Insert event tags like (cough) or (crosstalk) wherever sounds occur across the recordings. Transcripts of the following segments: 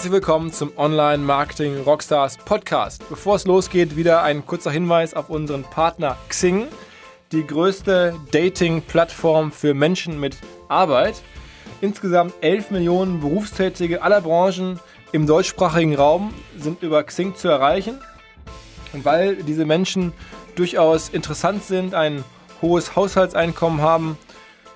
Herzlich willkommen zum Online Marketing Rockstars Podcast. Bevor es losgeht, wieder ein kurzer Hinweis auf unseren Partner Xing, die größte Dating-Plattform für Menschen mit Arbeit. Insgesamt 11 Millionen Berufstätige aller Branchen im deutschsprachigen Raum sind über Xing zu erreichen. Und weil diese Menschen durchaus interessant sind, ein hohes Haushaltseinkommen haben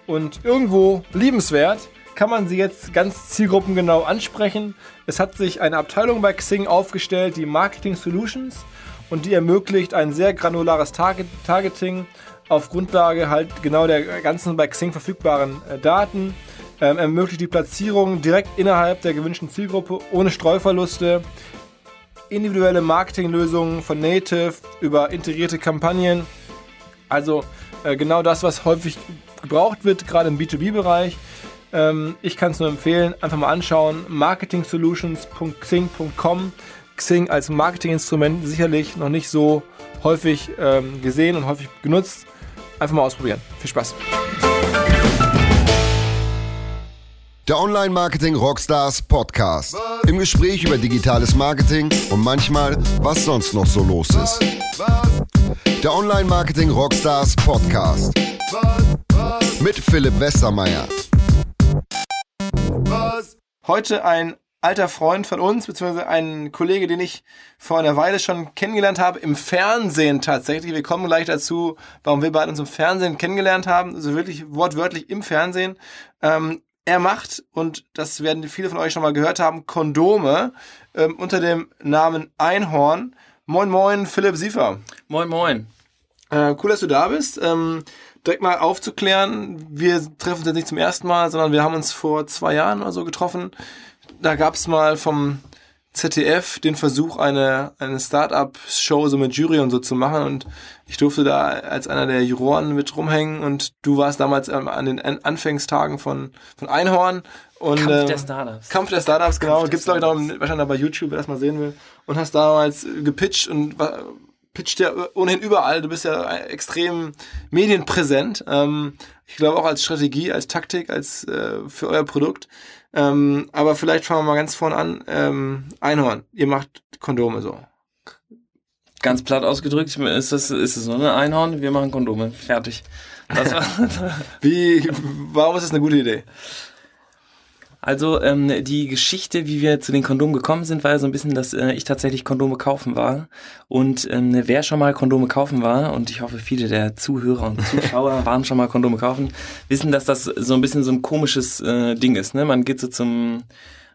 und irgendwo liebenswert, kann man sie jetzt ganz zielgruppengenau ansprechen. Es hat sich eine Abteilung bei Xing aufgestellt, die Marketing Solutions, und die ermöglicht ein sehr granulares Target Targeting auf Grundlage halt genau der ganzen bei Xing verfügbaren äh, Daten. Ähm, ermöglicht die Platzierung direkt innerhalb der gewünschten Zielgruppe ohne Streuverluste. Individuelle Marketinglösungen von Native über integrierte Kampagnen. Also äh, genau das, was häufig gebraucht wird, gerade im B2B-Bereich. Ähm, ich kann es nur empfehlen, einfach mal anschauen. marketingsolutions.xing.com. Xing als Marketinginstrument sicherlich noch nicht so häufig ähm, gesehen und häufig genutzt. Einfach mal ausprobieren. Viel Spaß. Der Online Marketing Rockstars Podcast. Im Gespräch über digitales Marketing und manchmal, was sonst noch so los ist. Der Online Marketing Rockstars Podcast. Mit Philipp Westermeier. Heute ein alter Freund von uns, beziehungsweise ein Kollege, den ich vor einer Weile schon kennengelernt habe, im Fernsehen tatsächlich. Wir kommen gleich dazu, warum wir beide uns im Fernsehen kennengelernt haben, also wirklich wortwörtlich im Fernsehen. Ähm, er macht, und das werden viele von euch schon mal gehört haben, Kondome ähm, unter dem Namen Einhorn. Moin, moin, Philipp Siefer. Moin, moin. Äh, cool, dass du da bist. Ähm, direkt mal aufzuklären, wir treffen uns jetzt nicht zum ersten Mal, sondern wir haben uns vor zwei Jahren oder so getroffen. Da gab es mal vom ZDF den Versuch, eine, eine Start-up-Show so mit Jury und so zu machen und ich durfte da als einer der Juroren mit rumhängen und du warst damals ähm, an den Anfangstagen von, von Einhorn und Kampf äh, der Startups. Kampf der Startups, genau. der Gibt's glaube ich noch wahrscheinlich bei YouTube, wer das mal sehen will. Und hast damals gepitcht und pitcht ja ohnehin überall. Du bist ja extrem medienpräsent. Ähm, ich glaube auch als Strategie, als Taktik, als äh, für euer Produkt. Ähm, aber vielleicht fangen wir mal ganz vorne an. Ähm, Einhorn, ihr macht Kondome so. Ganz platt ausgedrückt ist es, ist es so eine Einhorn, wir machen Kondome. Fertig. Das (laughs) Wie, warum ist das eine gute Idee? Also ähm, die Geschichte, wie wir zu den Kondomen gekommen sind, war ja so ein bisschen, dass äh, ich tatsächlich Kondome kaufen war. Und ähm, wer schon mal Kondome kaufen war, und ich hoffe, viele der Zuhörer und Zuschauer (laughs) waren schon mal Kondome kaufen, wissen, dass das so ein bisschen so ein komisches äh, Ding ist. Ne? Man geht so zum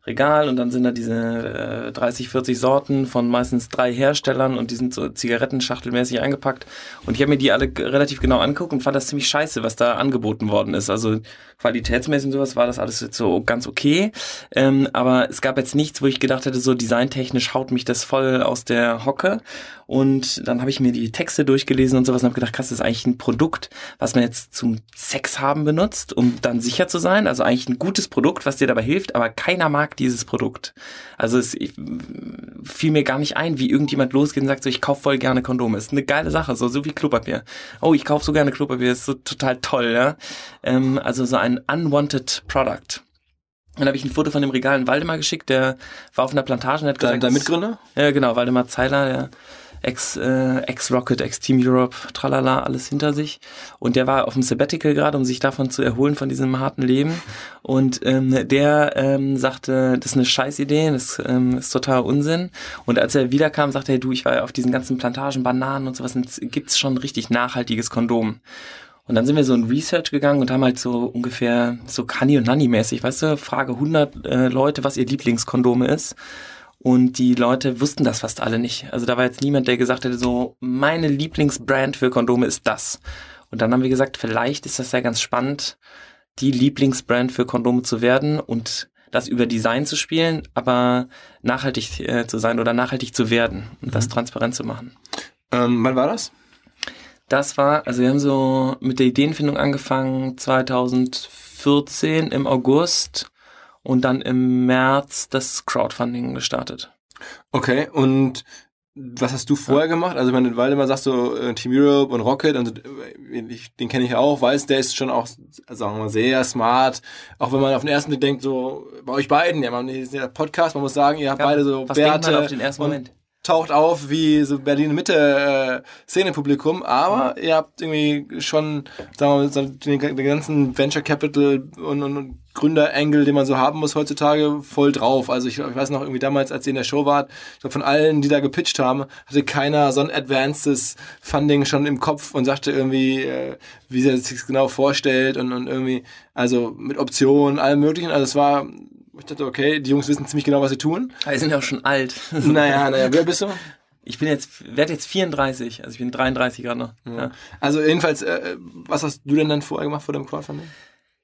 Regal und dann sind da diese äh, 30, 40 Sorten von meistens drei Herstellern und die sind so zigarettenschachtelmäßig eingepackt. Und ich habe mir die alle relativ genau angeguckt und fand das ziemlich scheiße, was da angeboten worden ist. Also qualitätsmäßig und sowas war das alles jetzt so ganz okay. Ähm, aber es gab jetzt nichts, wo ich gedacht hätte, so designtechnisch haut mich das voll aus der Hocke. Und dann habe ich mir die Texte durchgelesen und sowas und habe gedacht, krass, das ist eigentlich ein Produkt, was man jetzt zum Sex haben benutzt, um dann sicher zu sein. Also eigentlich ein gutes Produkt, was dir dabei hilft, aber keiner mag dieses Produkt. Also es ich, fiel mir gar nicht ein, wie irgendjemand losgeht und sagt so, ich kaufe voll gerne Kondome. Ist eine geile Sache, so, so wie Klopapier. Oh, ich kaufe so gerne Klopapier, ist so total toll, ja. Ähm, also so ein unwanted Product. Dann habe ich ein Foto von dem Regal in Waldemar geschickt, der war auf einer Plantage und hat Dein, gesagt, dein Mitgründer? ja, genau, Waldemar Zeiler, der Ex, äh, Ex-Rocket, Ex-Team Europe, tralala, alles hinter sich. Und der war auf dem Sabbatical gerade, um sich davon zu erholen, von diesem harten Leben. Und ähm, der ähm, sagte, das ist eine Scheißidee, das ähm, ist total Unsinn. Und als er wiederkam, sagte er, du, ich war ja auf diesen ganzen Plantagen, Bananen und sowas, gibt's schon richtig nachhaltiges Kondom. Und dann sind wir so in Research gegangen und haben halt so ungefähr so Honey und Nanny mäßig, weißt du, Frage 100 äh, Leute, was ihr Lieblingskondome ist. Und die Leute wussten das fast alle nicht. Also da war jetzt niemand, der gesagt hätte, so, meine Lieblingsbrand für Kondome ist das. Und dann haben wir gesagt, vielleicht ist das ja ganz spannend, die Lieblingsbrand für Kondome zu werden und das über Design zu spielen, aber nachhaltig äh, zu sein oder nachhaltig zu werden und das transparent zu machen. Ähm, wann war das? Das war, also wir haben so mit der Ideenfindung angefangen 2014 im August und dann im März das Crowdfunding gestartet. Okay, und was hast du vorher gemacht? Also, wenn du immer sagst, so äh, Team Europe und Rocket, und äh, ich, den kenne ich auch, weiß, der ist schon auch, sagen wir mal, sehr smart. Auch wenn man auf den ersten Blick denkt, so bei euch beiden, ja, man ist ja Podcast, man muss sagen, ihr habt Ja, beide so was denkt Bärte man auf den ersten Moment? taucht auf wie so Berlin Mitte äh, Szenepublikum, aber ihr habt irgendwie schon, sagen wir mal, so den, den ganzen Venture Capital und, und, und Gründer-Angle, den man so haben muss heutzutage, voll drauf. Also ich, ich weiß noch irgendwie damals, als ihr in der Show wart, ich glaub, von allen, die da gepitcht haben, hatte keiner so ein advancedes Funding schon im Kopf und sagte irgendwie, äh, wie er sich genau vorstellt und, und irgendwie, also mit Optionen, allem möglichen. Also es war, ich dachte, okay, die Jungs wissen ziemlich genau, was sie tun. Wir sind ja auch schon alt. (laughs) Naja, naja, wer bist du? Ich bin jetzt, werde jetzt 34, also ich bin 33 gerade noch. Ja. Also jedenfalls, äh, was hast du denn dann vorher gemacht vor dem Crowdfunding?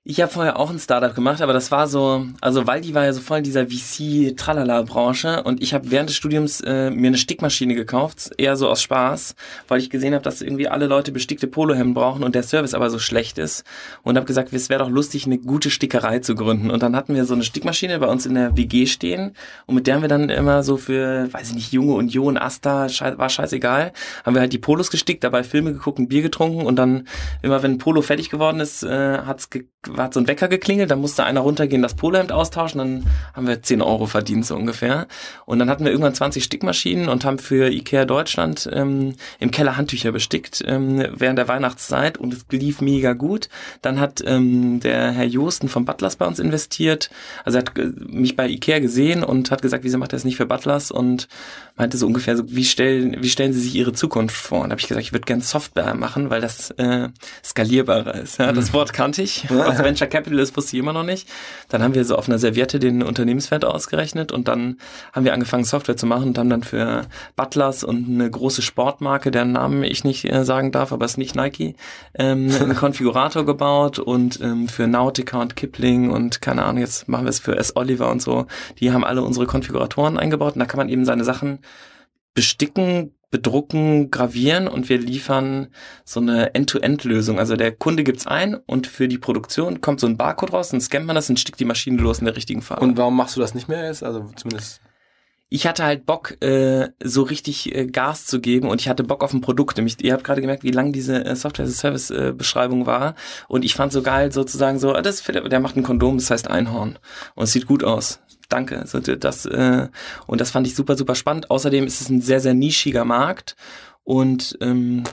Ich habe vorher auch ein Startup gemacht, aber das war so, also Waldi war ja so voll in dieser VC-Tralala-Branche und ich habe während des Studiums äh, mir eine Stickmaschine gekauft, eher so aus Spaß, weil ich gesehen habe, dass irgendwie alle Leute bestickte Polohemden brauchen und der Service aber so schlecht ist und habe gesagt, es wäre doch lustig, eine gute Stickerei zu gründen. Und dann hatten wir so eine Stickmaschine bei uns in der WG stehen und mit der haben wir dann immer so für, weiß ich nicht, Junge Union, Asta, schei war scheißegal, haben wir halt die Polos gestickt, dabei Filme geguckt, ein Bier getrunken und dann immer, wenn ein Polo fertig geworden ist, äh, hat's ge hat so ein Wecker geklingelt, dann musste einer runtergehen, das Polohemd austauschen, dann haben wir 10 Euro verdient so ungefähr. Und dann hatten wir irgendwann 20 Stickmaschinen und haben für Ikea Deutschland ähm, im Keller Handtücher bestickt ähm, während der Weihnachtszeit und es lief mega gut. Dann hat ähm, der Herr Josten von Butlers bei uns investiert, also er hat äh, mich bei Ikea gesehen und hat gesagt, wieso macht er das nicht für Butlers und meinte so ungefähr so, wie stellen, wie stellen Sie sich Ihre Zukunft vor? Und da habe ich gesagt, ich würde gerne Software machen, weil das äh, skalierbarer ist. Ja? Das Wort kannte ich. Was Venture Capital ist, wusste ich immer noch nicht. Dann haben wir so auf einer Serviette den Unternehmenswert ausgerechnet und dann haben wir angefangen, Software zu machen und haben dann für Butlers und eine große Sportmarke, deren Namen ich nicht äh, sagen darf, aber es ist nicht Nike, ähm, (laughs) einen Konfigurator gebaut und ähm, für Nautica und Kipling und keine Ahnung, jetzt machen wir es für S. Oliver und so. Die haben alle unsere Konfiguratoren eingebaut und da kann man eben seine Sachen besticken, bedrucken, gravieren und wir liefern so eine End-to-End-Lösung. Also der Kunde gibt's ein und für die Produktion kommt so ein Barcode raus, dann scannt man das und stickt die Maschine los in der richtigen Farbe. Und warum machst du das nicht mehr jetzt? Also zumindest. ich hatte halt Bock, äh, so richtig äh, Gas zu geben und ich hatte Bock auf ein Produkt. Nämlich, ihr habt gerade gemerkt, wie lang diese äh, Software-Service-Beschreibung war. Und ich fand so geil, sozusagen so, das der macht ein Kondom, das heißt Einhorn. Und es sieht gut aus. Danke. Also das, äh, und das fand ich super, super spannend. Außerdem ist es ein sehr, sehr nischiger Markt. Und ähm,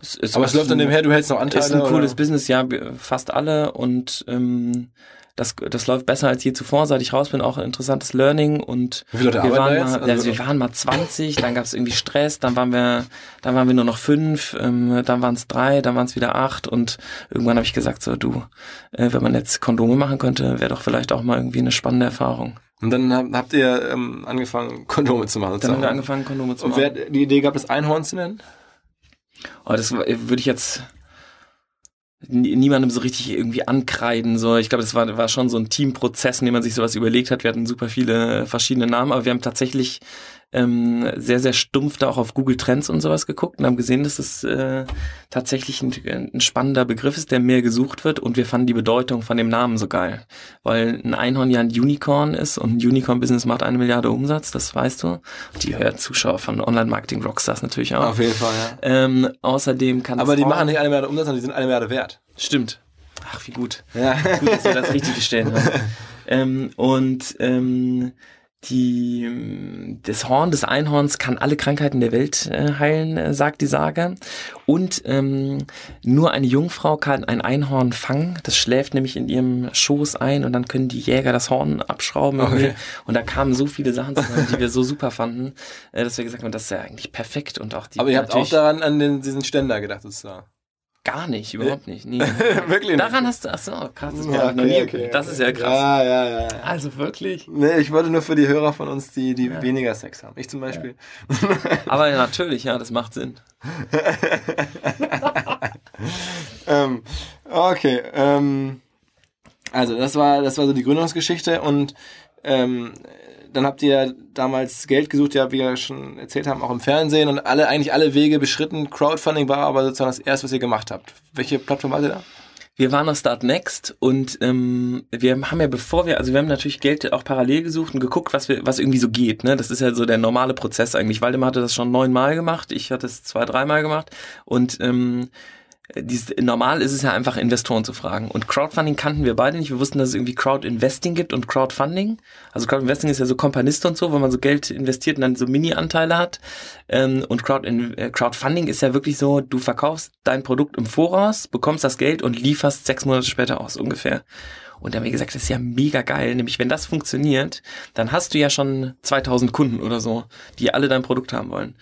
es ist Aber es läuft an dem her, du hältst noch Anteile. ist ein cooles oder? Business, ja, fast alle und ähm, das, das läuft besser als je zuvor, seit ich raus bin, auch ein interessantes Learning und Wie viele Leute wir waren, mal, also Also- wir waren mal 20, dann gab es irgendwie Stress, dann waren wir, dann waren wir nur noch fünf, ähm, dann waren es drei, dann waren es wieder acht und irgendwann habe ich gesagt, so du, äh, wenn man jetzt Kondome machen könnte, wäre doch vielleicht auch mal irgendwie eine spannende Erfahrung. Und dann hab- habt ihr ähm, angefangen, Kondome zu machen. Dann haben wir angefangen, Kondome zu Und machen. wer hat die Idee gehabt, das Einhorn zu nennen? Oh, das würde ich jetzt niemandem so richtig irgendwie ankreiden. So, ich glaube, das war, war schon so ein Teamprozess, in dem man sich sowas überlegt hat. Wir hatten super viele verschiedene Namen, aber wir haben tatsächlich ähm, sehr, sehr stumpf da auch auf Google Trends und sowas geguckt und haben gesehen, dass das äh, tatsächlich ein, ein spannender Begriff ist, der mehr gesucht wird und wir fanden die Bedeutung von dem Namen so geil. Weil ein Einhorn ja ein Unicorn ist und ein Unicorn-Business macht eine Milliarde Umsatz, das weißt du. Die hören Zuschauer von Online-Marketing-Rockstars natürlich auch. Auf jeden Fall, ja. Ähm, außerdem kann Aber die machen nicht eine Milliarde Umsatz, sondern die sind eine Milliarde wert. Stimmt. Ach, wie gut. Ja. Gut, dass wir das richtig gestellt haben. (laughs) Ähm, und ähm, die, das Horn des Einhorns kann alle Krankheiten der Welt äh, heilen, äh, sagt die Sage. Und ähm, nur eine Jungfrau kann ein Einhorn fangen. Das schläft nämlich in ihrem Schoß ein und dann können die Jäger das Horn abschrauben. Okay. Und da kamen so viele Sachen zusammen, die wir so super fanden, äh, dass wir gesagt haben, das ist ja eigentlich perfekt. Und auch die Aber ihr habt auch daran an den, diesen Ständer gedacht, sozusagen. Gar nicht, überhaupt nicht. Nee. (laughs) Wirklich Daran hast du, ach so, krass, das, Ja, ja, noch nie, okay, okay. das ist ja krass. Ja, ja, ja. ja. Also wirklich. Nee, ich wollte nur für die Hörer von uns, die, die weniger Sex haben. Ich zum Beispiel. (laughs) Aber natürlich, ja, das macht Sinn. (laughs) ähm, okay, ähm, also das war, das war so die Gründungsgeschichte und ähm, dann habt ihr damals Geld gesucht, ja, wie wir schon erzählt haben, auch im Fernsehen und alle, eigentlich alle Wege beschritten. Crowdfunding war aber sozusagen das erste, was ihr gemacht habt. Welche Plattform war ihr da? wir waren auf Start Next und ähm, wir haben ja bevor wir, also wir haben natürlich Geld auch parallel gesucht und geguckt, was wir, was irgendwie so geht. Ne? Das ist ja so der normale Prozess eigentlich. Waldemar hatte das schon neunmal gemacht, ich hatte es zwei, dreimal gemacht und ähm, dieses, normal ist es ja einfach, Investoren zu fragen. Und Crowdfunding kannten wir beide nicht. Wir wussten, dass es irgendwie Crowdinvesting gibt und Crowdfunding. Also Crowdinvesting ist ja so Kompanist und so, wo man so Geld investiert und dann so Mini-Anteile hat. Ähm, und Crowd äh, Crowdfunding ist ja wirklich so, du verkaufst dein Produkt im Voraus, bekommst das Geld und lieferst sechs Monate später aus, ungefähr. Und da haben wir gesagt, das ist ja mega geil. Nämlich, wenn das funktioniert, dann hast du ja schon 2000 Kunden oder so, die alle dein Produkt haben wollen.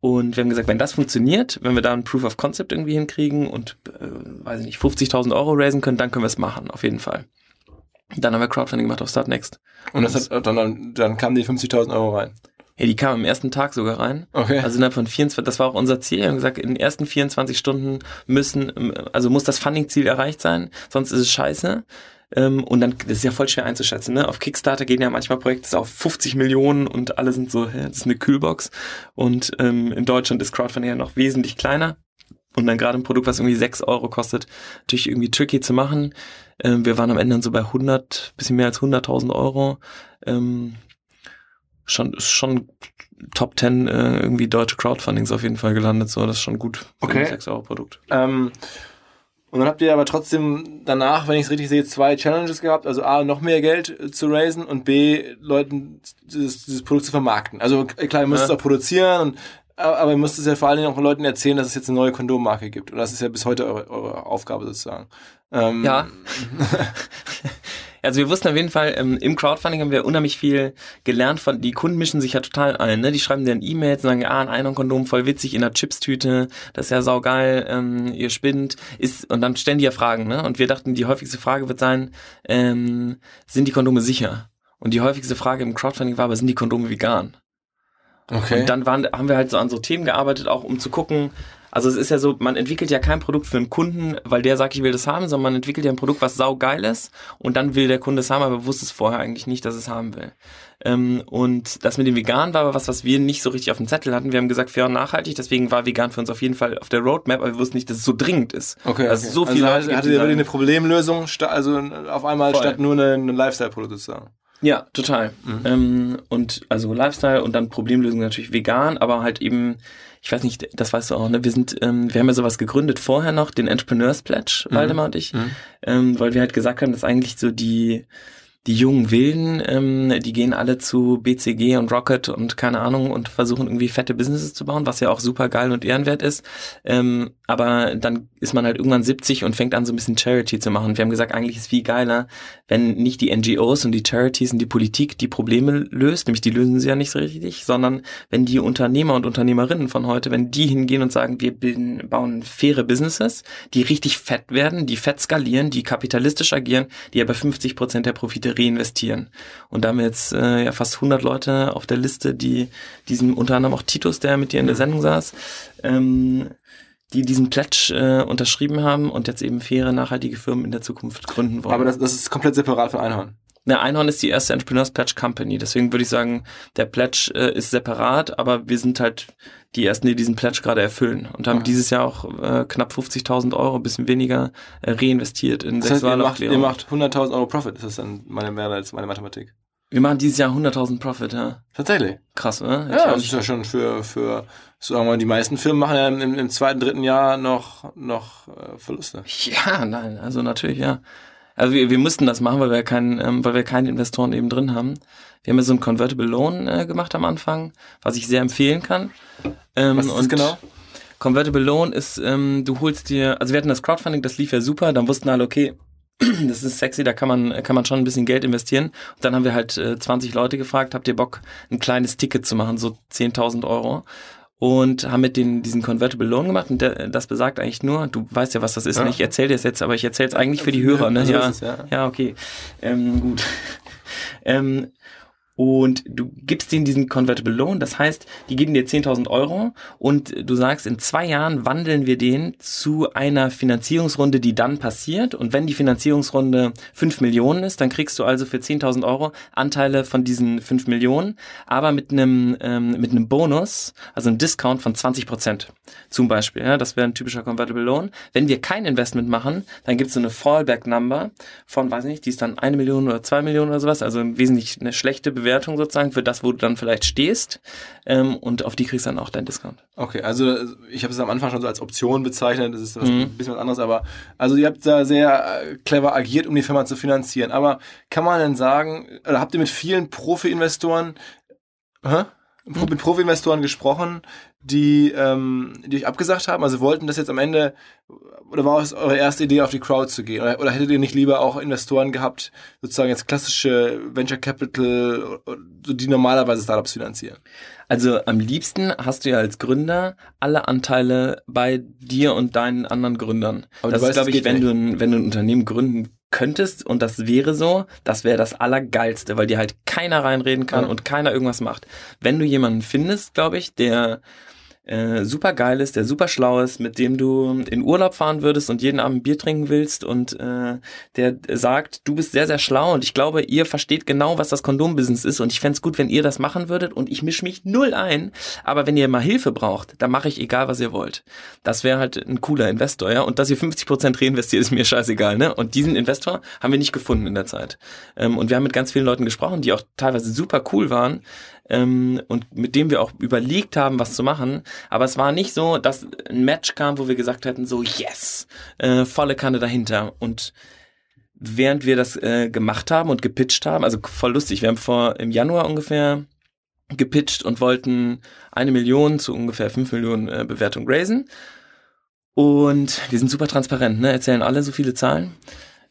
Und wir haben gesagt, wenn das funktioniert, wenn wir da ein Proof of Concept irgendwie hinkriegen und, äh, weiß ich nicht, 50.000 Euro raisen können, dann können wir es machen, auf jeden Fall. Dann haben wir Crowdfunding gemacht auf Startnext. Und das hat, dann, dann kamen die 50.000 Euro rein. Ja, die kamen am ersten Tag sogar rein. Okay. Also innerhalb von 24, das war auch unser Ziel. Wir haben gesagt, in den ersten 24 Stunden müssen, also muss das Funding-Ziel erreicht sein, sonst ist es scheiße. Ähm, und dann, das ist ja voll schwer einzuschätzen, ne? Auf Kickstarter gehen ja manchmal Projekte auf 50 Millionen und alle sind so, hä, das ist eine Kühlbox. Und ähm, in Deutschland ist Crowdfunding ja noch wesentlich kleiner. Und dann gerade ein Produkt, was irgendwie 6 Euro kostet, natürlich irgendwie tricky zu machen. Ähm, wir waren am Ende dann so bei 100, bisschen mehr als 100.000 Euro. Ähm, schon, schon Top 10 äh, irgendwie deutsche Crowdfundings auf jeden Fall gelandet. So, das ist schon gut für okay. ein 6 Euro Produkt. Ähm, und dann habt ihr aber trotzdem danach, wenn ich es richtig sehe, zwei Challenges gehabt. Also A, noch mehr Geld äh, zu raisen und B, Leuten dieses, dieses Produkt zu vermarkten. Also klar, ihr müsst ja. es auch produzieren und aber ihr müsst es ja vor allen Dingen auch Leuten erzählen, dass es jetzt eine neue Kondommarke gibt. Und das ist ja bis heute eure, eure Aufgabe sozusagen. Ähm, ja. (laughs) (laughs) Also wir wussten auf jeden Fall, ähm, im Crowdfunding haben wir unheimlich viel gelernt von, die Kunden mischen sich ja total ein, ne? Die schreiben dir E-Mails und sagen, ah, ein Einhornkondom voll witzig in der Chipstüte, das ist ja saugeil, ähm, ihr spinnt, ist, und dann stellen die ja Fragen, ne? Und wir dachten, die häufigste Frage wird sein, ähm, sind die Kondome sicher? Und die häufigste Frage im Crowdfunding war, aber sind die Kondome vegan? Okay. Und dann waren, haben wir halt so an so Themen gearbeitet, auch um zu gucken, also es ist ja so, man entwickelt ja kein Produkt für einen Kunden, weil der sagt, ich will das haben, sondern man entwickelt ja ein Produkt, was saugeil ist und dann will der Kunde es haben, aber wusste es vorher eigentlich nicht, dass es haben will. Ähm, und das mit dem Vegan war aber was, was wir nicht so richtig auf dem Zettel hatten. Wir haben gesagt, fair und nachhaltig, deswegen war vegan für uns auf jeden Fall auf der Roadmap, aber wir wussten nicht, dass es so dringend ist. Okay, also okay. so viel also hattet ihr wirklich eine Problemlösung, also auf einmal Voll. statt nur eine Lifestyle-Produkt sozusagen. Ja, total. Mhm. Ähm, und also Lifestyle und dann Problemlösung natürlich vegan, aber halt eben ich weiß nicht, das weißt du auch, ne? Wir sind, ähm, wir haben ja sowas gegründet vorher noch, den Entrepreneurs Pledge, mhm. Waldemar und ich, mhm. ähm, weil wir halt gesagt haben, dass eigentlich so die die jungen Wilden, ähm, die gehen alle zu BCG und Rocket und keine Ahnung und versuchen irgendwie fette Businesses zu bauen, was ja auch super geil und ehrenwert ist. Ähm, aber dann ist man halt irgendwann 70 und fängt an, so ein bisschen Charity zu machen. Wir haben gesagt, eigentlich ist viel geiler, wenn nicht die NGOs und die Charities und die Politik die Probleme löst, nämlich die lösen sie ja nicht so richtig, sondern wenn die Unternehmer und Unternehmerinnen von heute, wenn die hingehen und sagen, wir bilden, bauen faire Businesses, die richtig fett werden, die fett skalieren, die kapitalistisch agieren, die aber 50 Prozent der Profite reinvestieren. Und da haben wir jetzt äh, ja fast 100 Leute auf der Liste, die diesen, unter anderem auch Titus, der mit dir in der Sendung saß, ähm, die diesen Pledge äh, unterschrieben haben und jetzt eben faire, nachhaltige Firmen in der Zukunft gründen wollen. Aber das, das ist komplett separat von Einhorn. Ne, Einhorn ist die erste Entrepreneurs Pledge Company. Deswegen würde ich sagen, der Pledge äh, ist separat, aber wir sind halt die ersten, die diesen Pledge gerade erfüllen und haben okay. dieses Jahr auch äh, knapp 50.000 Euro, ein bisschen weniger, äh, reinvestiert in das heißt, Sexualaufklärung. Ihr macht, ihr macht 100.000 Euro Profit. Das ist dann meine mehr als meine Mathematik. Wir machen dieses Jahr 100.000 Profit, ja. Tatsächlich. Krass, oder? Ja, das ist ja schon für, für, sagen wir mal, die meisten Firmen machen ja im, im zweiten, dritten Jahr noch, noch äh, Verluste. Ja, nein, also natürlich, ja. Also wir, wir mussten das machen, weil wir keinen, ähm, weil wir keine Investoren eben drin haben. Wir haben ja so ein Convertible Loan äh, gemacht am Anfang, was ich sehr empfehlen kann. Ähm, was ist das genau? Convertible Loan ist, ähm, du holst dir, also wir hatten das Crowdfunding, das lief ja super, dann wussten alle, okay, (clears throat) das ist sexy, da kann man, kann man schon ein bisschen Geld investieren. Und dann haben wir halt äh, 20 Leute gefragt, habt ihr Bock, ein kleines Ticket zu machen, so 10.000 Euro? Und haben mit den, diesen Convertible Loan gemacht und der, das besagt eigentlich nur, du weißt ja, was das ist, ja. Ne? ich erzähle dir es jetzt, aber ich erzähle es eigentlich für die Hörer, ne? Ja, ja. ja, okay. Ähm, gut. (laughs) ähm, und du gibst denen diesen Convertible Loan. Das heißt, die geben dir 10.000 Euro und du sagst, in zwei Jahren wandeln wir den zu einer Finanzierungsrunde, die dann passiert. Und wenn die Finanzierungsrunde 5 Millionen ist, dann kriegst du also für 10.000 Euro Anteile von diesen 5 Millionen, aber mit einem, ähm, mit einem Bonus, also einem Discount von 20 Prozent zum Beispiel. Ja, das wäre ein typischer Convertible Loan. Wenn wir kein Investment machen, dann gibt es so eine Fallback-Number von, weiß ich nicht, die ist dann eine Million oder zwei Millionen oder sowas, also wesentlich eine schlechte Bewertung Bewertung sozusagen für das, wo du dann vielleicht stehst ähm, und auf die kriegst du dann auch deinen Discount. Okay, also ich habe es am Anfang schon so als Option bezeichnet, das ist was, mhm. ein bisschen was anderes, aber also ihr habt da sehr äh, clever agiert, um die Firma zu finanzieren. Aber kann man denn sagen, oder habt ihr mit vielen Profi-Investoren mit Profi-Investoren gesprochen, die, ähm, die euch abgesagt haben? Also wollten das jetzt am Ende, oder war es eure erste Idee, auf die Crowd zu gehen? Oder, oder hättet ihr nicht lieber auch Investoren gehabt, sozusagen jetzt klassische Venture Capital, die normalerweise Startups finanzieren? Also am liebsten hast du ja als Gründer alle Anteile bei dir und deinen anderen Gründern. Aber das ist, glaube ich, wenn du, ein, wenn du ein Unternehmen gründen könntest und das wäre so, das wäre das Allergeilste, weil dir halt keiner reinreden kann ja. und keiner irgendwas macht. Wenn du jemanden findest, glaube ich, der äh, super geil ist, der super schlau ist, mit dem du in Urlaub fahren würdest und jeden Abend Bier trinken willst und äh, der sagt, du bist sehr, sehr schlau und ich glaube, ihr versteht genau, was das Kondombusiness ist und ich fände gut, wenn ihr das machen würdet und ich mische mich null ein, aber wenn ihr mal Hilfe braucht, dann mache ich egal, was ihr wollt. Das wäre halt ein cooler Investor, ja, und dass ihr 50% reinvestiert, ist mir scheißegal, ne, und diesen Investor haben wir nicht gefunden in der Zeit. Ähm, und wir haben mit ganz vielen Leuten gesprochen, die auch teilweise super cool waren, ähm, und mit dem wir auch überlegt haben, was zu machen. Aber es war nicht so, dass ein Match kam, wo wir gesagt hätten, so yes, äh, volle Kanne dahinter. Und während wir das äh, gemacht haben und gepitcht haben, also voll lustig, wir haben vor im Januar ungefähr gepitcht und wollten eine Million zu ungefähr fünf Millionen äh, Bewertung raisen. Und wir sind super transparent, ne? erzählen alle so viele Zahlen.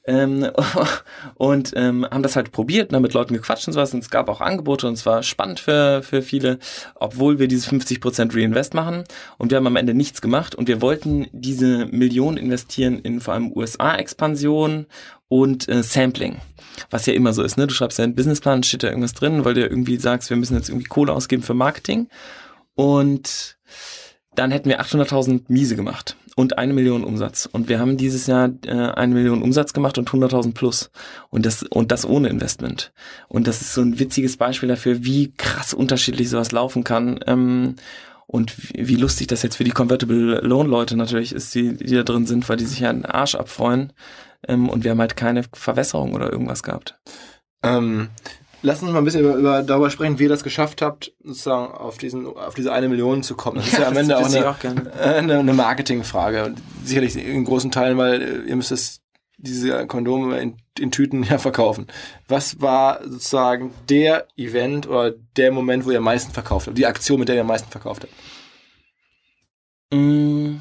Ähm, (laughs) und ähm, haben das halt probiert, ne, mit Leuten gequatscht und sowas. Und es gab auch Angebote und es war spannend für, für viele, obwohl wir diese 50% Reinvest machen. Und wir haben am Ende nichts gemacht. Und wir wollten diese Millionen investieren in vor allem USA-Expansion und äh, Sampling. Was ja immer so ist, ne? Du schreibst ja einen Businessplan, steht da irgendwas drin, weil du irgendwie sagst, wir müssen jetzt irgendwie Kohle ausgeben für Marketing. Und dann hätten wir 800.000 Miese gemacht und eine Million Umsatz. Und wir haben dieses Jahr äh, eine Million Umsatz gemacht und 100.000 plus. Und das, und das ohne Investment. Und das ist so ein witziges Beispiel dafür, wie krass unterschiedlich sowas laufen kann. Ähm, und wie, wie lustig das jetzt für die Convertible Loan Leute natürlich ist, die, die da drin sind, weil die sich ja einen Arsch abfreuen. Ähm, und wir haben halt keine Verwässerung oder irgendwas gehabt. Ähm, Lass uns mal ein bisschen über, über, darüber sprechen, wie ihr das geschafft habt, sozusagen auf, diesen, auf diese eine Million zu kommen. Das ist ja, ja am Ende auch eine, auch (laughs) eine, eine Marketingfrage. Sicherlich in großen Teilen, weil äh, ihr müsst es, diese Kondome in, in Tüten (laughs) ja verkaufen. Was war sozusagen der Event oder der Moment, wo ihr am meisten verkauft habt? Die Aktion, mit der ihr am meisten verkauft habt? Mm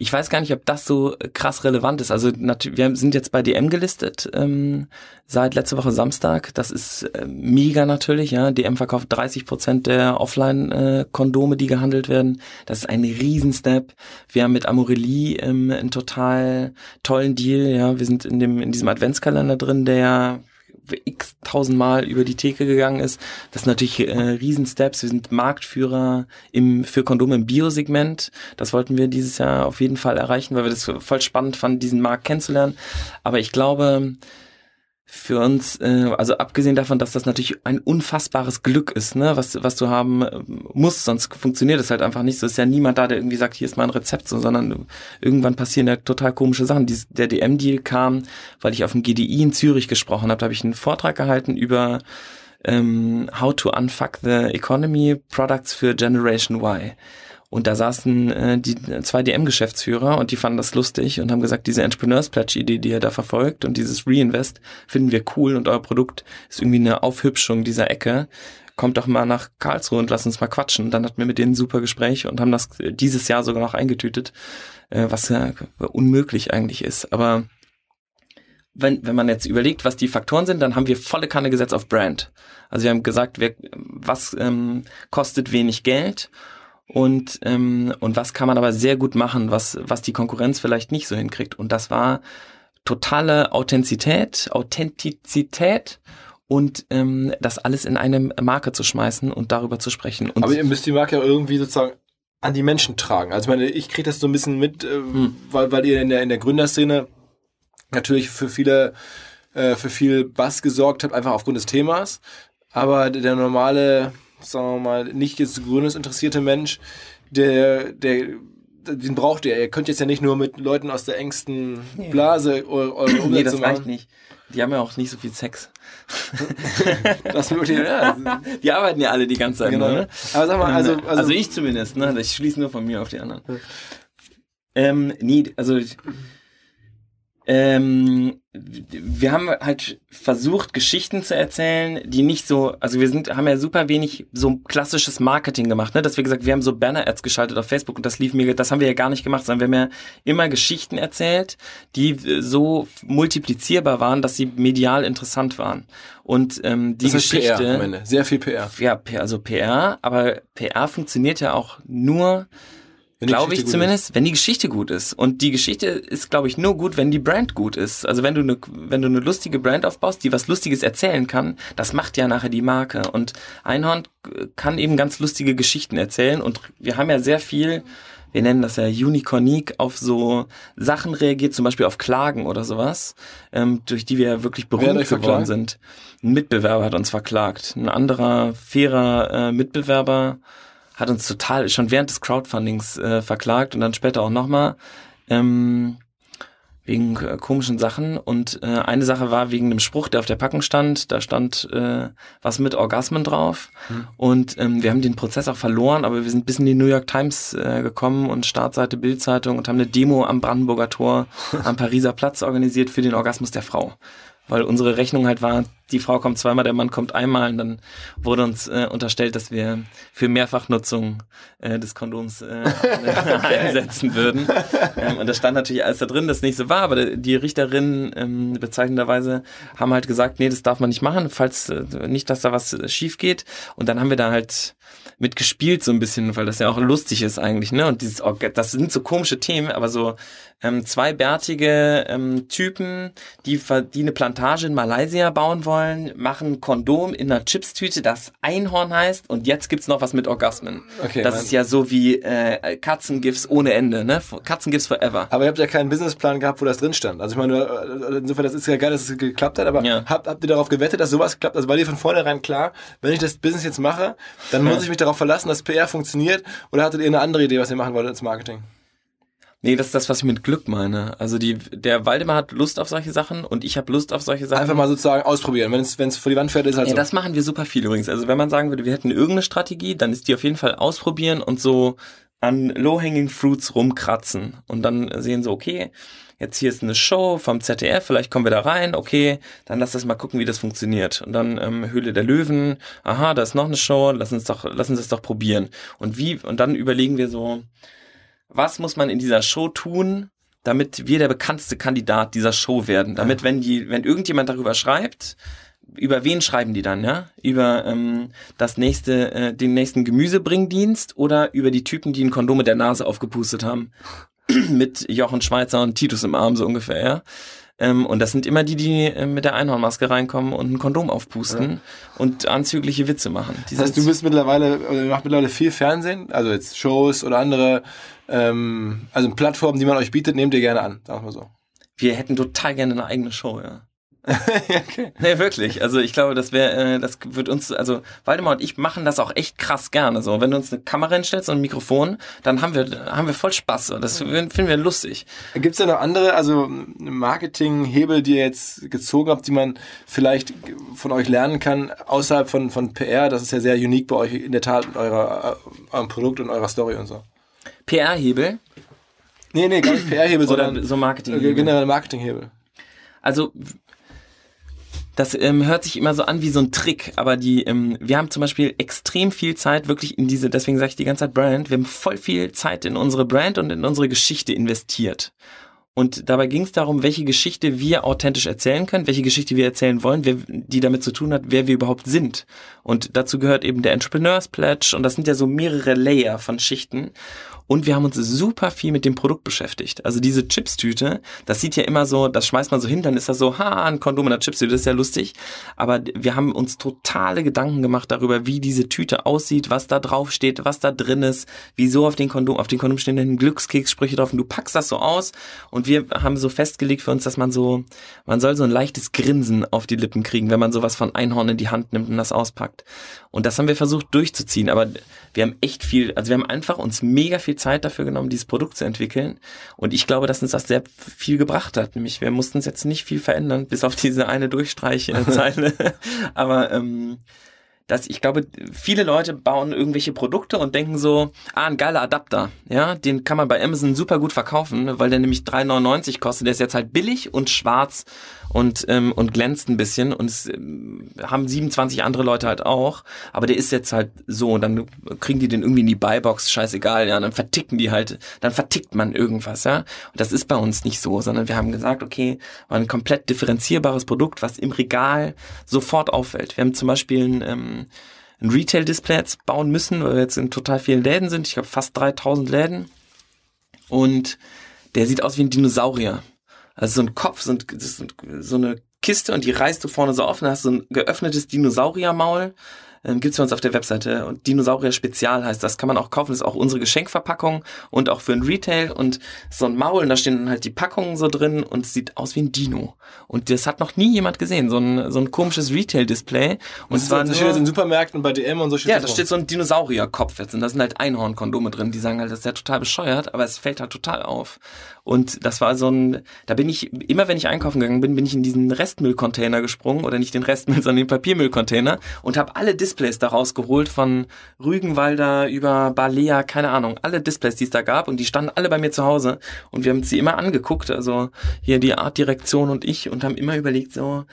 ich weiß gar nicht, ob das so krass relevant ist. Also wir sind jetzt bei DM gelistet ähm, seit letzte Woche Samstag. Das ist äh, mega natürlich. Ja, DM verkauft 30 Prozent der Offline-Kondome, äh, die gehandelt werden. Das ist ein Riesenstep. Wir haben mit Amorelie ähm, einen total tollen Deal. Ja, wir sind in dem in diesem Adventskalender drin, der x tausendmal über die Theke gegangen ist. Das sind natürlich äh, Riesensteps. Wir sind Marktführer im, für Kondome im Biosegment. Das wollten wir dieses Jahr auf jeden Fall erreichen, weil wir das voll spannend fanden, diesen Markt kennenzulernen. Aber ich glaube, für uns, äh, also abgesehen davon, dass das natürlich ein unfassbares Glück ist, ne, was, was du haben äh, musst, sonst funktioniert es halt einfach nicht so. Ist ja niemand da, der irgendwie sagt, hier ist mein Rezept, so, sondern irgendwann passieren ja total komische Sachen. Dies, der DM-Deal kam, weil ich auf dem GDI in Zürich gesprochen habe. Da habe ich einen Vortrag gehalten über ähm, How to Unfuck the Economy Products für Generation Y. Und da saßen äh, die zwei DM-Geschäftsführer und die fanden das lustig und haben gesagt, diese Entrepreneurs Pledge-Idee, die ihr da verfolgt und dieses Reinvest finden wir cool und euer Produkt ist irgendwie eine Aufhübschung dieser Ecke. Kommt doch mal nach Karlsruhe und lasst uns mal quatschen. Dann hatten wir mit denen ein super Gespräch und haben das dieses Jahr sogar noch eingetütet, äh, was ja unmöglich eigentlich ist. Aber wenn, wenn man jetzt überlegt, was die Faktoren sind, dann haben wir volle Kanne gesetzt auf Brand. Also wir haben gesagt, wer, was ähm, kostet wenig Geld und, ähm, und was kann man aber sehr gut machen, was, was die Konkurrenz vielleicht nicht so hinkriegt. Und das war totale Authentizität, Authentizität und ähm, das alles in eine Marke zu schmeißen und darüber zu sprechen. Und Aber ihr müsst die Marke ja irgendwie sozusagen an die Menschen tragen. Also ich meine, ich kriege das so ein bisschen mit, äh, hm. weil, weil ihr in der, in der Gründerszene natürlich für viele, äh, für viel Bass gesorgt habt, einfach aufgrund des Themas. Aber der normale, sagen wir mal, nicht jetzt grünes interessierte Mensch, der, der den braucht ihr. Ihr könnt jetzt ja nicht nur mit Leuten aus der engsten Blase eure (laughs) Umsätze Nee, das reicht nicht. Die haben ja auch nicht so viel Sex. (laughs) das wirklich, ja. Die arbeiten ja alle die ganze Zeit. Genau. Ne? Aber sag mal, also, (laughs) also, also ich zumindest, ne? Ich schließe nur von mir auf die anderen. Ähm, nee, also ähm, wir haben halt versucht, Geschichten zu erzählen, die nicht so, also wir sind, haben ja super wenig so klassisches Marketing gemacht, ne? Dass wir gesagt, wir haben so Banner-Ads geschaltet auf Facebook und das lief mir, das haben wir ja gar nicht gemacht, sondern wir haben ja immer Geschichten erzählt, die so multiplizierbar waren, dass sie medial interessant waren. Und ähm, die das heißt Geschichte. PR am Ende. Sehr viel PR. Ja, also PR, aber PR funktioniert ja auch nur Glaube ich zumindest, ist. wenn die Geschichte gut ist. Und die Geschichte ist, glaube ich, nur gut, wenn die Brand gut ist. Also wenn du eine, wenn du eine lustige Brand aufbaust, die was Lustiges erzählen kann, das macht ja nachher die Marke. Und Einhorn kann eben ganz lustige Geschichten erzählen. Und wir haben ja sehr viel, wir nennen das ja Unicornique, auf so Sachen reagiert, zum Beispiel auf Klagen oder sowas, ähm, durch die wir ja wirklich berühmt geworden sind. Ein Mitbewerber hat uns verklagt. Ein anderer fairer äh, Mitbewerber hat uns total schon während des Crowdfundings äh, verklagt und dann später auch nochmal ähm, wegen äh, komischen Sachen. Und äh, eine Sache war wegen dem Spruch, der auf der Packung stand. Da stand äh, was mit Orgasmen drauf. Hm. Und ähm, wir haben den Prozess auch verloren, aber wir sind bis in die New York Times äh, gekommen und Startseite Bildzeitung und haben eine Demo am Brandenburger Tor (laughs) am Pariser Platz organisiert für den Orgasmus der Frau weil unsere Rechnung halt war, die Frau kommt zweimal, der Mann kommt einmal und dann wurde uns äh, unterstellt, dass wir für Mehrfachnutzung äh, des Kondoms äh, (laughs) einsetzen würden. Ähm, und das stand natürlich alles da drin, das nicht so war, aber die Richterinnen ähm, bezeichnenderweise haben halt gesagt, nee, das darf man nicht machen, falls äh, nicht, dass da was äh, schief geht. Und dann haben wir da halt mitgespielt so ein bisschen, weil das ja auch lustig ist eigentlich, ne? Und dieses, das sind so komische Themen, aber so ähm, zwei bärtige ähm, Typen, die, die eine Plantage in Malaysia bauen wollen, machen Kondom in einer Chipstüte, das Einhorn heißt und jetzt gibt's noch was mit Orgasmen. Okay, das ist ja so wie äh, Katzengifts ohne Ende, ne? Katzengifts forever. Aber ihr habt ja keinen Businessplan gehabt, wo das drin stand. Also ich meine, äh, insofern, das ist ja geil, dass es geklappt hat, aber ja. habt, habt ihr darauf gewettet, dass sowas klappt? Also war dir von vornherein klar, wenn ich das Business jetzt mache, dann muss ich mich darauf verlassen, dass PR funktioniert oder hattet ihr eine andere Idee, was ihr machen wollt ins Marketing? Nee, das ist das, was ich mit Glück meine. Also die, der Waldemar hat Lust auf solche Sachen und ich habe Lust auf solche Sachen. Einfach mal sozusagen ausprobieren. Wenn es wenn es vor die Wand fährt, ist halt ja, so. das machen wir super viel übrigens. Also wenn man sagen würde, wir hätten irgendeine Strategie, dann ist die auf jeden Fall ausprobieren und so an Low-Hanging Fruits rumkratzen und dann sehen so, okay, jetzt hier ist eine Show vom ZDF, vielleicht kommen wir da rein, okay, dann lass das mal gucken, wie das funktioniert. Und dann ähm, Höhle der Löwen, aha, da ist noch eine Show, lass uns doch, lass uns das doch probieren. Und wie, und dann überlegen wir so, was muss man in dieser Show tun, damit wir der bekannteste Kandidat dieser Show werden. Damit, wenn die, wenn irgendjemand darüber schreibt, über wen schreiben die dann, ja? Über ähm, das nächste, äh, den nächsten Gemüsebringdienst oder über die Typen, die ein Kondom mit der Nase aufgepustet haben. (clears throat) mit Jochen Schweizer und Titus im Arm, so ungefähr, ja. Ähm, und das sind immer die, die äh, mit der Einhornmaske reinkommen und ein Kondom aufpusten ja. und anzügliche Witze machen. Die das heißt, du bist mittlerweile, oder macht mittlerweile viel Fernsehen, also jetzt Shows oder andere, ähm, also Plattformen, die man euch bietet, nehmt ihr gerne an, sagen wir so. Wir hätten total gerne eine eigene Show, ja. (laughs) okay. Nee, wirklich. Also ich glaube, das wäre, äh, das wird uns, also Waldemar und ich machen das auch echt krass gerne. So, wenn du uns eine Kamera hinstellst und ein Mikrofon, dann haben wir, haben wir voll Spaß. Das finden wir lustig. Gibt es da noch andere, also Marketinghebel, die ihr jetzt gezogen habt, die man vielleicht von euch lernen kann, außerhalb von, von PR? Das ist ja sehr unique bei euch in der Tat mit eurer, äh, eurem Produkt und eurer Story und so. PR-Hebel? Nee, nee, gar nicht PR-Hebel, sondern so Marketing-Hebel. Generell Marketing-Hebel. Also das ähm, hört sich immer so an wie so ein Trick, aber die, ähm, wir haben zum Beispiel extrem viel Zeit wirklich in diese, deswegen sage ich die ganze Zeit Brand, wir haben voll viel Zeit in unsere Brand und in unsere Geschichte investiert. Und dabei ging es darum, welche Geschichte wir authentisch erzählen können, welche Geschichte wir erzählen wollen, wer, die damit zu tun hat, wer wir überhaupt sind. Und dazu gehört eben der Entrepreneurs Pledge und das sind ja so mehrere Layer von Schichten. Und wir haben uns super viel mit dem Produkt beschäftigt. Also diese Chipstüte, das sieht ja immer so, das schmeißt man so hin, dann ist das so, ha, ein Kondom in der Chipstüte, das ist ja lustig. Aber wir haben uns totale Gedanken gemacht darüber, wie diese Tüte aussieht, was da drauf steht, was da drin ist, wieso auf den Kondom, auf den Kondom stehen dann Glückskekssprüche drauf und du packst das so aus und wir haben so festgelegt für uns, dass man so, man soll so ein leichtes Grinsen auf die Lippen kriegen, wenn man sowas von Einhorn in die Hand nimmt und das auspackt. Und das haben wir versucht durchzuziehen, aber wir haben echt viel, also wir haben einfach uns mega viel Zeit dafür genommen, dieses Produkt zu entwickeln. Und ich glaube, dass uns das sehr viel gebracht hat. Nämlich, wir mussten es jetzt nicht viel verändern, bis auf diese eine Durchstreichzeile. (laughs) aber ähm, dass ich glaube, viele Leute bauen irgendwelche Produkte und denken so, ah, ein geiler Adapter, ja, den kann man bei Amazon super gut verkaufen, weil der nämlich 3,99 kostet, der ist jetzt halt billig und schwarz und, ähm, und glänzt ein bisschen und es ähm, haben 27 andere Leute halt auch, aber der ist jetzt halt so und dann kriegen die den irgendwie in die Buybox, scheißegal, ja, und dann verticken die halt, dann vertickt man irgendwas, ja, und das ist bei uns nicht so, sondern wir haben gesagt, okay, war ein komplett differenzierbares Produkt, was im Regal sofort auffällt. Wir haben zum Beispiel ein, ähm, ein Retail-Display jetzt bauen müssen, weil wir jetzt in total vielen Läden sind, ich glaube fast 3000 Läden. Und der sieht aus wie ein Dinosaurier. Also so ein Kopf, so, ein, so eine Kiste und die reißt du vorne so offen, hast so ein geöffnetes Dinosauriermaul ähm, gibt es bei uns auf der Webseite. Und Dinosaurier Spezial heißt das. Kann man auch kaufen. Das ist auch unsere Geschenkverpackung und auch für ein Retail. Und so ein Maul, und da stehen dann halt die Packungen so drin und es sieht aus wie ein Dino. Und das hat noch nie jemand gesehen. So ein, so ein komisches Retail-Display. Und es war das steht jetzt in Supermärkten bei DM und so steht Ja, da steht so ein Dinosaurierkopf jetzt. Und da sind halt Einhornkondome drin. Die sagen halt, das ist ja total bescheuert, aber es fällt halt total auf. Und das war so ein, da bin ich, immer wenn ich einkaufen gegangen bin, bin ich in diesen Restmüllcontainer gesprungen oder nicht den Restmüll, (laughs) sondern den Papiermüllcontainer und habe alle Displays daraus geholt von Rügenwalder über Balea, keine Ahnung, alle Displays, die es da gab und die standen alle bei mir zu Hause und wir haben sie immer angeguckt, also hier die Artdirektion und ich und haben immer überlegt so,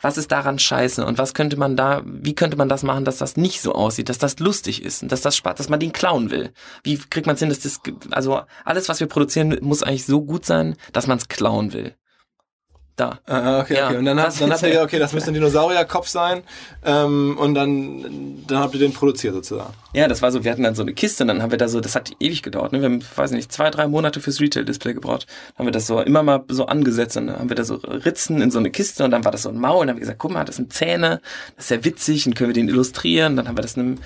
was ist daran scheiße und was könnte man da, wie könnte man das machen, dass das nicht so aussieht, dass das lustig ist und dass das Spaß, dass man den klauen will. Wie kriegt man es hin, dass das, also alles, was wir produzieren, muss eigentlich so gut sein, dass man es klauen will da. Ah, okay, ja, okay. Und dann, hat, dann habt ihr ja, okay, das müsste ein Dinosaurierkopf sein. Ähm, und dann, dann habt ihr den produziert sozusagen. Ja, das war so, wir hatten dann so eine Kiste und dann haben wir da so, das hat ewig gedauert, ne? Wir haben, weiß nicht, zwei, drei Monate fürs Retail-Display gebraucht. Dann haben wir das so immer mal so angesetzt und dann haben wir da so Ritzen in so eine Kiste und dann war das so ein Maul und dann haben wir gesagt, guck mal, das sind Zähne, das ist ja witzig und können wir den illustrieren. Dann haben wir das einem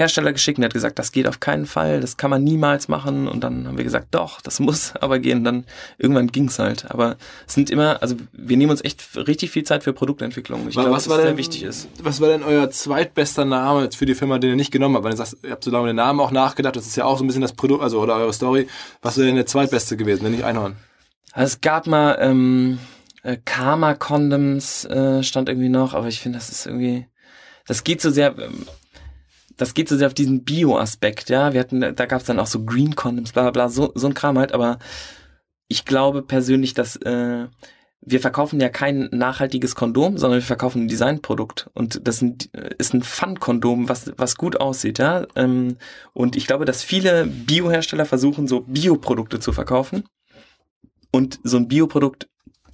Hersteller geschickt und der hat gesagt, das geht auf keinen Fall, das kann man niemals machen. Und dann haben wir gesagt, doch, das muss (laughs) aber gehen. Dann irgendwann ging's halt. Aber es sind immer, also wir nehmen uns echt richtig viel Zeit für Produktentwicklung. Ich glaube, was dass das sehr wichtig ist. Was war denn euer zweitbester Name für die Firma, den ihr nicht genommen habt? Weil ihr sagt, ihr habt so lange den Namen auch nachgedacht, das ist ja auch so ein bisschen das Produkt, also oder eure Story. Was wäre denn der zweitbeste gewesen, wenn nicht Einhorn? Also es gab mal ähm, äh, Karma Condoms äh, stand irgendwie noch, aber ich finde, das ist irgendwie, das geht so sehr, ähm, das geht so sehr auf diesen Bio-Aspekt, ja. Wir hatten, da gab es dann auch so Green Condoms, bla bla bla, so, so ein Kram halt, aber ich glaube persönlich, dass äh, wir verkaufen ja kein nachhaltiges Kondom, sondern wir verkaufen ein Designprodukt. Und das ist ein Fun-Kondom, was, was gut aussieht, ja. Ähm, und ich glaube, dass viele Biohersteller versuchen, so Bioprodukte zu verkaufen. Und so ein Bioprodukt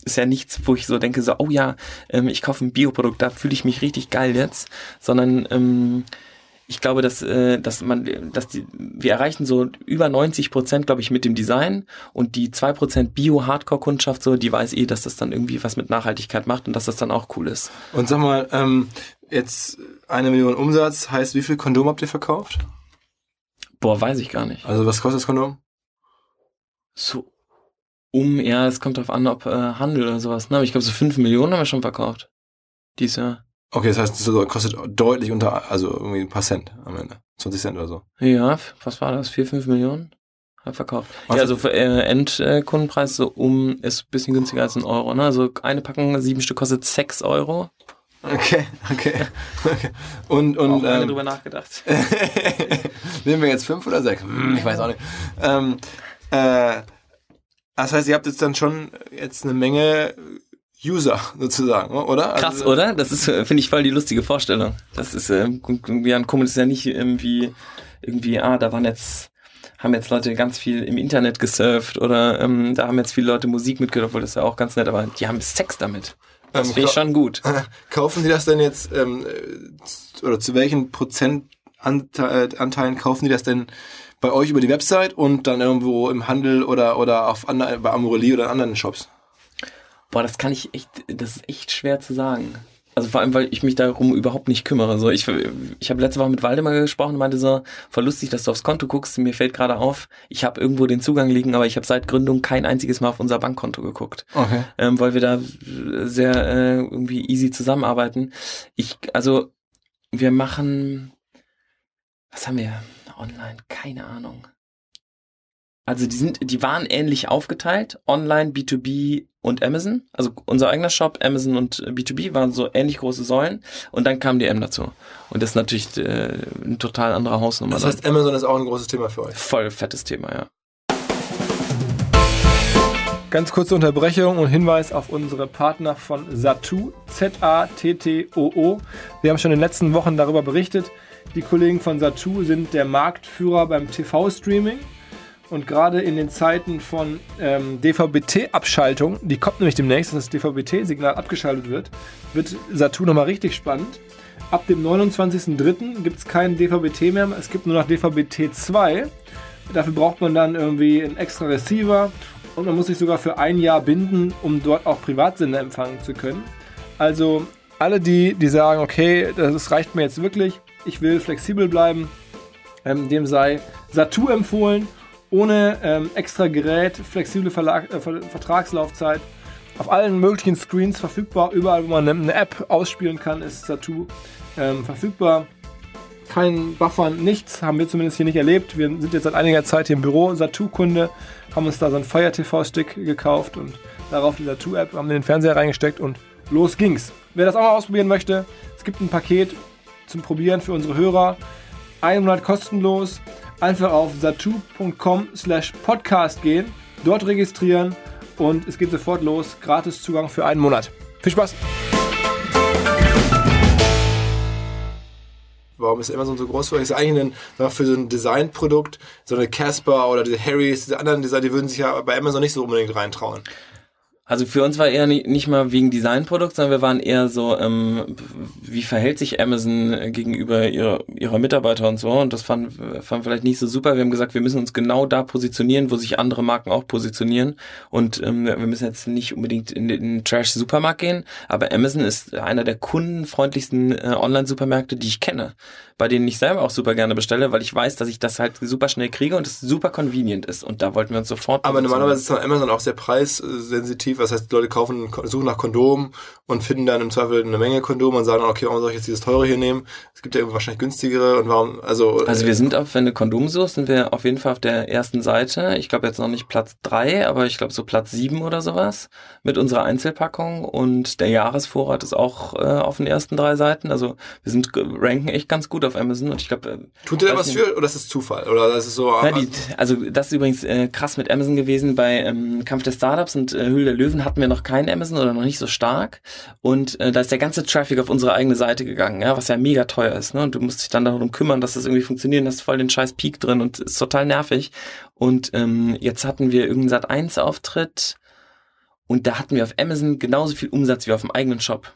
ist ja nichts, wo ich so denke, so, oh ja, ähm, ich kaufe ein Bioprodukt, da fühle ich mich richtig geil jetzt, sondern ähm, ich glaube, dass, äh, dass man, dass die, wir erreichen so über 90 Prozent, glaube ich, mit dem Design und die zwei Prozent Bio-Hardcore-Kundschaft, so, die weiß eh, dass das dann irgendwie was mit Nachhaltigkeit macht und dass das dann auch cool ist. Und sag mal, ähm, jetzt eine Million Umsatz heißt, wie viel Kondom habt ihr verkauft? Boah, weiß ich gar nicht. Also was kostet das Kondom? So um, ja, es kommt drauf an, ob äh, Handel oder sowas. Ne? Aber ich glaube, so fünf Millionen haben wir schon verkauft. Dies Jahr. Okay, das heißt, es kostet deutlich unter, also irgendwie ein paar Cent am Ende. 20 Cent oder so. Ja, was war das? 4, 5 Millionen? verkauft. Was? Ja, also für äh, Endkundenpreis so um ist ein bisschen günstiger als ein Euro. Ne? Also eine Packung, sieben Stück kostet 6 Euro. Okay, okay. okay. Und, und, auch lange ähm, drüber nachgedacht. (laughs) Nehmen wir jetzt fünf oder sechs? Hm, ich weiß auch nicht. Ähm, äh, das heißt, ihr habt jetzt dann schon jetzt eine Menge User sozusagen, oder? Krass, also, oder? Das ist, äh, finde ich, voll die lustige Vorstellung. Das ist, äh, Jan Kummel ist ja nicht irgendwie, irgendwie, ah, da waren jetzt, haben jetzt Leute ganz viel im Internet gesurft oder ähm, da haben jetzt viele Leute Musik mitgehört, obwohl das ist ja auch ganz nett, aber die haben Sex damit. Das ähm, finde ich schon gut. (laughs) Kaufen die das denn jetzt, ähm, oder zu welchen Prozent Anteilen kaufen die das denn bei euch über die Website und dann irgendwo im Handel oder, oder auf anderen, bei Amorelie oder anderen Shops? Boah, das kann ich echt, das ist echt schwer zu sagen. Also vor allem, weil ich mich darum überhaupt nicht kümmere. So, ich ich habe letzte Woche mit Waldemar gesprochen und meinte so, voll lustig, dass du aufs Konto guckst. Mir fällt gerade auf, ich habe irgendwo den Zugang liegen, aber ich habe seit Gründung kein einziges Mal auf unser Bankkonto geguckt. Okay. Ähm, weil wir da sehr äh, irgendwie easy zusammenarbeiten. Ich, also wir machen, was haben wir? Online, keine Ahnung. Also die sind, die waren ähnlich aufgeteilt, online, B2B und Amazon. Also unser eigener Shop, Amazon und B2B waren so ähnlich große Säulen und dann kam die M dazu. Und das ist natürlich äh, ein total anderer Hausnummer. Das heißt, Amazon ist auch ein großes Thema für euch. Voll fettes Thema, ja. Ganz kurze Unterbrechung und Hinweis auf unsere Partner von Satu, Z-A-T-T-O-O. Wir haben schon in den letzten Wochen darüber berichtet. Die Kollegen von Satu sind der Marktführer beim TV-Streaming und gerade in den Zeiten von ähm, DVB-T-Abschaltung, die kommt nämlich demnächst, dass das DVB-T-Signal abgeschaltet wird, wird Satu nochmal richtig spannend. Ab dem 29.03. gibt es keinen DVB-T mehr, es gibt nur noch DVB-T 2. Dafür braucht man dann irgendwie einen extra Receiver und man muss sich sogar für ein Jahr binden, um dort auch Privatsender empfangen zu können. Also alle die, die sagen, okay, das reicht mir jetzt wirklich, ich will flexibel bleiben, ähm, dem sei Satu empfohlen ohne ähm, extra Gerät, flexible Verlag, äh, Vertragslaufzeit, auf allen möglichen Screens verfügbar. Überall, wo man eine App ausspielen kann, ist Satu ähm, verfügbar. Kein Buffern, nichts, haben wir zumindest hier nicht erlebt. Wir sind jetzt seit einiger Zeit hier im Büro Satu-Kunde, haben uns da so einen Fire TV-Stick gekauft und darauf die Satu-App, haben den Fernseher reingesteckt und los ging's. Wer das auch mal ausprobieren möchte, es gibt ein Paket zum Probieren für unsere Hörer. Ein Monat kostenlos einfach auf satu.com slash podcast gehen, dort registrieren und es geht sofort los. Gratis Zugang für einen Monat. Viel Spaß! Warum ist Amazon so groß für euch? Ist eigentlich ein, für so ein Designprodukt, so eine Casper oder diese Harrys, diese anderen Designer, die würden sich ja bei Amazon nicht so unbedingt reintrauen. Also für uns war eher nicht, mal wegen Designprodukt, sondern wir waren eher so, ähm, wie verhält sich Amazon gegenüber ihrer, ihrer Mitarbeiter und so. Und das fanden fand vielleicht nicht so super. Wir haben gesagt, wir müssen uns genau da positionieren, wo sich andere Marken auch positionieren. Und ähm, wir müssen jetzt nicht unbedingt in den Trash-Supermarkt gehen, aber Amazon ist einer der kundenfreundlichsten äh, Online-Supermärkte, die ich kenne bei denen ich selber auch super gerne bestelle, weil ich weiß, dass ich das halt super schnell kriege und es super convenient ist. Und da wollten wir uns sofort. Aber normalerweise ist dann Amazon auch sehr preissensitiv. Das heißt, die Leute kaufen, suchen nach Kondomen und finden dann im Zweifel eine Menge Kondome und sagen, okay, warum soll ich jetzt dieses teure hier nehmen? Es gibt ja wahrscheinlich günstigere und warum, also. Also wir sind auf, wenn du Kondom suchst, sind wir auf jeden Fall auf der ersten Seite. Ich glaube jetzt noch nicht Platz drei, aber ich glaube so Platz sieben oder sowas mit unserer Einzelpackung und der Jahresvorrat ist auch äh, auf den ersten drei Seiten. Also wir sind ranken echt ganz gut auf Amazon und ich glaube. Äh, Tut ihr da was für oder ist es Zufall? Oder das ist so. Ja, die, also das ist übrigens äh, krass mit Amazon gewesen. Bei ähm, Kampf der Startups und äh, Höhle der Löwen hatten wir noch kein Amazon oder noch nicht so stark. Und äh, da ist der ganze Traffic auf unsere eigene Seite gegangen, ja, was ja mega teuer ist. Ne? Und du musst dich dann darum kümmern, dass das irgendwie funktioniert. Und hast voll den scheiß Peak drin und ist total nervig. Und ähm, jetzt hatten wir irgendeinen Sat 1 Auftritt. Und da hatten wir auf Amazon genauso viel Umsatz wie auf dem eigenen Shop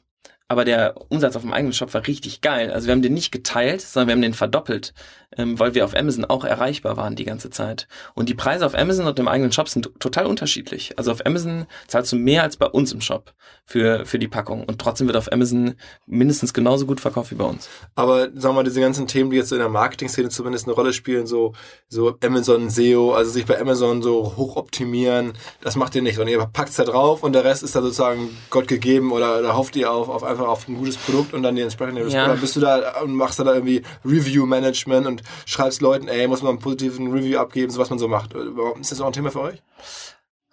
aber der Umsatz auf dem eigenen Shop war richtig geil. Also wir haben den nicht geteilt, sondern wir haben den verdoppelt, ähm, weil wir auf Amazon auch erreichbar waren die ganze Zeit. Und die Preise auf Amazon und im eigenen Shop sind total unterschiedlich. Also auf Amazon zahlst du mehr als bei uns im Shop für, für die Packung. Und trotzdem wird auf Amazon mindestens genauso gut verkauft wie bei uns. Aber sagen wir mal, diese ganzen Themen, die jetzt in der Marketing-Szene zumindest eine Rolle spielen, so, so Amazon SEO, also sich bei Amazon so hoch optimieren, das macht ihr nicht. Und ihr packt es da drauf und der Rest ist da sozusagen Gott gegeben oder, oder hofft ihr auf, auf einfach einfach auf ein gutes Produkt und dann die entsprechende Response. Ja. Oder bist du da und machst da irgendwie Review-Management und schreibst Leuten, ey, muss man einen positiven Review abgeben, so was man so macht. Ist das auch ein Thema für euch?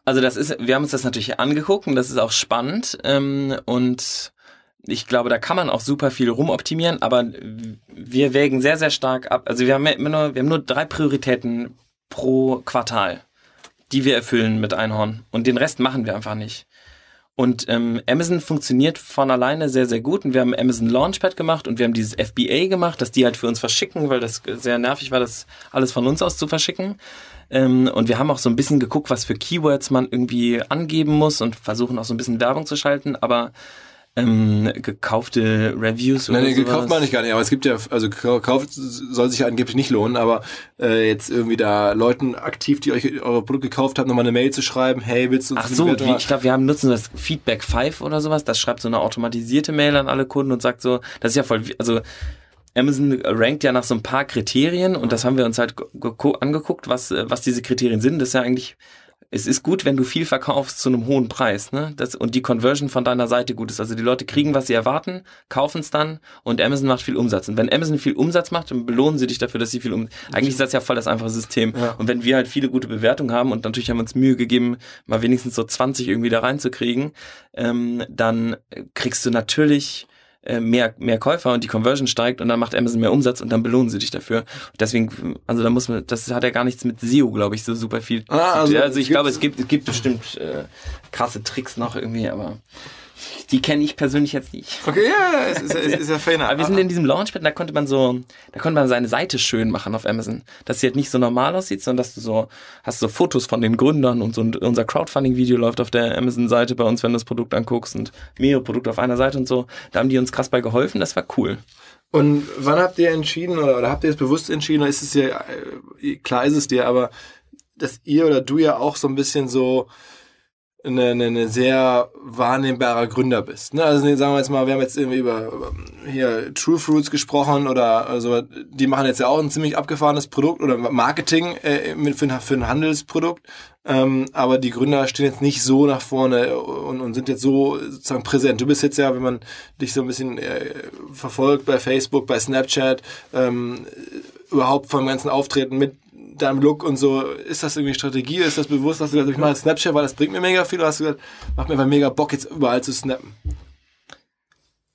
Also das ist, wir haben uns das natürlich angeguckt und das ist auch spannend ähm, und ich glaube, da kann man auch super viel rumoptimieren, aber wir wägen sehr, sehr stark ab. Also wir haben immer nur, wir haben nur drei Prioritäten pro Quartal, die wir erfüllen mit Einhorn und den Rest machen wir einfach nicht. Und ähm, Amazon funktioniert von alleine sehr, sehr gut. Und wir haben Amazon Launchpad gemacht und wir haben dieses FBA gemacht, dass die halt für uns verschicken, weil das sehr nervig war, das alles von uns aus zu verschicken. Ähm, und wir haben auch so ein bisschen geguckt, was für Keywords man irgendwie angeben muss und versuchen auch so ein bisschen Werbung zu schalten. Aber ähm, gekaufte Reviews oder Nein, nee, gekauft meine ich gar nicht, aber es gibt ja, also gekauft soll sich ja angeblich nicht lohnen, aber äh, jetzt irgendwie da Leuten aktiv, die euch eure Produkte gekauft haben, nochmal eine Mail zu schreiben, hey, willst du uns Ach so, wie, ich glaube, wir haben nutzen das Feedback 5 oder sowas, das schreibt so eine automatisierte Mail an alle Kunden und sagt so, das ist ja voll, also Amazon rankt ja nach so ein paar Kriterien und das haben wir uns halt angeguckt, was, was diese Kriterien sind. Das ist ja eigentlich es ist gut, wenn du viel verkaufst zu einem hohen Preis, ne? Das, und die Conversion von deiner Seite gut ist. Also die Leute kriegen, was sie erwarten, kaufen es dann und Amazon macht viel Umsatz. Und wenn Amazon viel Umsatz macht, dann belohnen sie dich dafür, dass sie viel Umsatz. Eigentlich ist das ja voll das einfache System. Ja. Und wenn wir halt viele gute Bewertungen haben und natürlich haben wir uns Mühe gegeben, mal wenigstens so 20 irgendwie da reinzukriegen, ähm, dann kriegst du natürlich äh, mehr, mehr Käufer und die Conversion steigt und dann macht Amazon mehr Umsatz und dann belohnen sie dich dafür. Deswegen, also da muss man, das hat ja gar nichts mit SEO, glaube ich, so super viel. Ah, also, also ich glaube, es gibt, es gibt bestimmt äh, krasse Tricks noch irgendwie, aber die kenne ich persönlich jetzt nicht. Okay, ja, es ist, es ist ja feiner. Aber wir sind in diesem Launchpad, da konnte man so, da konnte man seine Seite schön machen auf Amazon. Dass sie halt nicht so normal aussieht, sondern dass du so, hast so Fotos von den Gründern und so unser Crowdfunding-Video läuft auf der Amazon-Seite bei uns, wenn du das Produkt anguckst und mehrere Produkte auf einer Seite und so. Da haben die uns krass bei geholfen, das war cool. Und wann habt ihr entschieden oder, oder habt ihr es bewusst entschieden, oder ist es ja, äh, klar ist es dir, aber dass ihr oder du ja auch so ein bisschen so, eine, eine, eine sehr wahrnehmbarer Gründer bist. Ne? Also sagen wir jetzt mal, wir haben jetzt irgendwie über, über hier True Fruits gesprochen oder also die machen jetzt ja auch ein ziemlich abgefahrenes Produkt oder Marketing äh, mit, für, ein, für ein Handelsprodukt. Ähm, aber die Gründer stehen jetzt nicht so nach vorne und, und sind jetzt so sozusagen präsent. Du bist jetzt ja, wenn man dich so ein bisschen äh, verfolgt bei Facebook, bei Snapchat, ähm, überhaupt vom ganzen Auftreten mit deinem Look und so, ist das irgendwie Strategie? Ist das bewusst? Hast du gesagt, ich mache Snapchat, weil das bringt mir mega viel? Oder hast du gesagt, macht mir einfach mega Bock, jetzt überall zu snappen?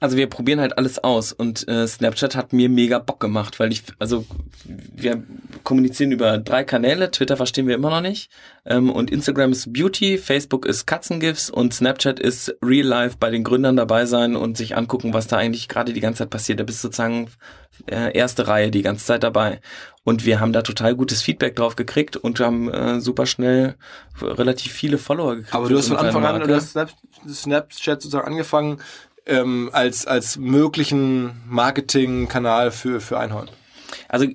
Also wir probieren halt alles aus und äh, Snapchat hat mir mega Bock gemacht, weil ich, also wir kommunizieren über drei Kanäle, Twitter verstehen wir immer noch nicht ähm, und Instagram ist Beauty, Facebook ist Katzengifts und Snapchat ist Real Life bei den Gründern dabei sein und sich angucken, was da eigentlich gerade die ganze Zeit passiert. Da bist du sozusagen äh, erste Reihe die ganze Zeit dabei und wir haben da total gutes Feedback drauf gekriegt und haben äh, super schnell relativ viele Follower gekriegt. Aber du hast von Anfang an, du hast Snapchat sozusagen angefangen ähm, als, als möglichen Marketingkanal für, für Einhorn? Also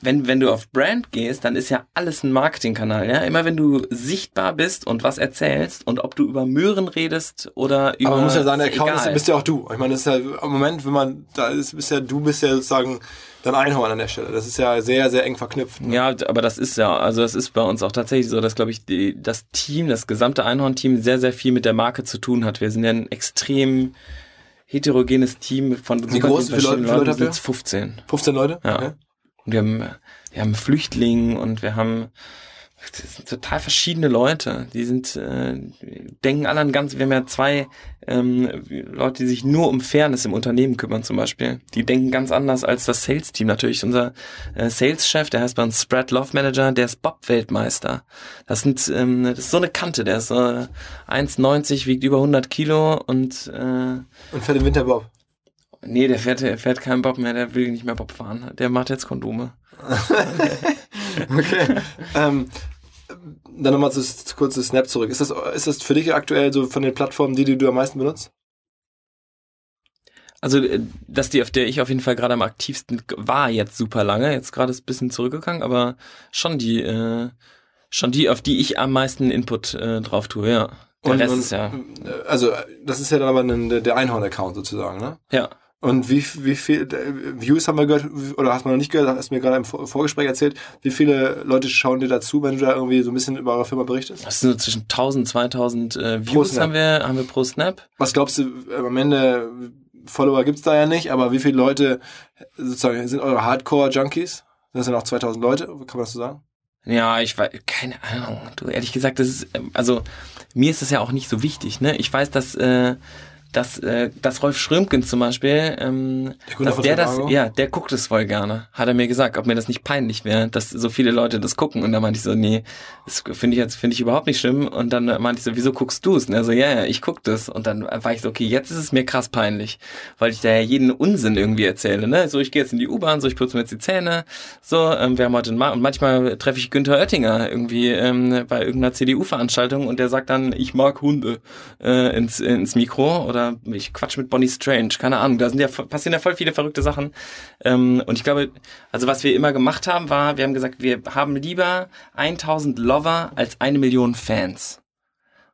wenn, wenn du auf Brand gehst, dann ist ja alles ein Marketingkanal. Ja? Immer wenn du sichtbar bist und was erzählst und ob du über Möhren redest oder über. Aber man muss ja sagen, der Account ist, bist ja auch du. Ich meine, das ist ja im Moment, wenn man da ist, bist ja du bist ja sozusagen dann Einhorn an der Stelle. Das ist ja sehr, sehr eng verknüpft. Ne? Ja, aber das ist ja, also das ist bei uns auch tatsächlich so, dass, glaube ich, die, das Team, das gesamte Einhorn-Team sehr, sehr viel mit der Marke zu tun hat. Wir sind ja ein extrem heterogenes Team von Wie groß? Wie Leute, Leute sind 15. 15 Leute? Ja. Okay. Und wir haben, wir haben Flüchtlinge und wir haben das sind total verschiedene Leute. Die sind, äh, denken alle an ganz, wir haben ja zwei ähm, Leute, die sich nur um Fairness im Unternehmen kümmern zum Beispiel. Die denken ganz anders als das Sales-Team natürlich. Unser äh, Sales-Chef, der heißt bei uns Spread Love Manager, der ist Bob-Weltmeister. Das sind, ähm, das ist so eine Kante, der ist äh, 1,90, wiegt über 100 Kilo und äh, Und fährt im Winter Bob? Nee, der fährt, der fährt keinen Bob mehr, der will nicht mehr Bob fahren. Der macht jetzt Kondome. okay. (laughs) (laughs) ähm, dann nochmal zu, kurz zu Snap zurück. Ist das, ist das für dich aktuell so von den Plattformen die, die du am meisten benutzt? Also, äh, dass die, auf der ich auf jeden Fall gerade am aktivsten war jetzt super lange. Jetzt gerade ist ein bisschen zurückgegangen, aber schon die, äh, schon die, auf die ich am meisten Input äh, drauf tue, ja. Der und, Rest und, ist ja. Also, das ist ja dann aber ein, der Einhorn-Account sozusagen, ne? Ja. Und wie, wie viel äh, Views haben wir gehört, oder hast du noch nicht gehört, hast du mir gerade im Vorgespräch erzählt, wie viele Leute schauen dir dazu, wenn du da irgendwie so ein bisschen über eure Firma berichtest? Das sind so zwischen 1000, 2000 äh, Views haben wir, haben wir pro Snap. Was glaubst du, am Ende, Follower gibt's da ja nicht, aber wie viele Leute sozusagen sind eure Hardcore-Junkies? Das sind auch 2000 Leute, kann man das so sagen? Ja, ich weiß, keine Ahnung. Du, ehrlich gesagt, das ist, ähm, also, mir ist das ja auch nicht so wichtig, ne? Ich weiß, dass, äh, dass, äh, dass Rolf Schrömken zum Beispiel, ähm, der dass der das, ja, der guckt es voll gerne, hat er mir gesagt, ob mir das nicht peinlich wäre, dass so viele Leute das gucken. Und da meinte ich so, nee, das finde ich jetzt finde ich überhaupt nicht schlimm. Und dann meinte ich so, wieso guckst du es? Und er so, ja, ja, ich guck das. Und dann war ich so, okay, jetzt ist es mir krass peinlich, weil ich da ja jeden Unsinn irgendwie erzähle. Ne? So, ich gehe jetzt in die U-Bahn, so ich putze mir jetzt die Zähne, so, ähm, wir haben heute einen und manchmal treffe ich Günther Oettinger irgendwie ähm, bei irgendeiner CDU-Veranstaltung und der sagt dann, ich mag Hunde äh, ins, ins Mikro oder oder ich quatsch mit Bonnie Strange, keine Ahnung, da sind ja passieren ja voll viele verrückte Sachen. Ähm, und ich glaube, also was wir immer gemacht haben, war, wir haben gesagt, wir haben lieber 1000 Lover als eine Million Fans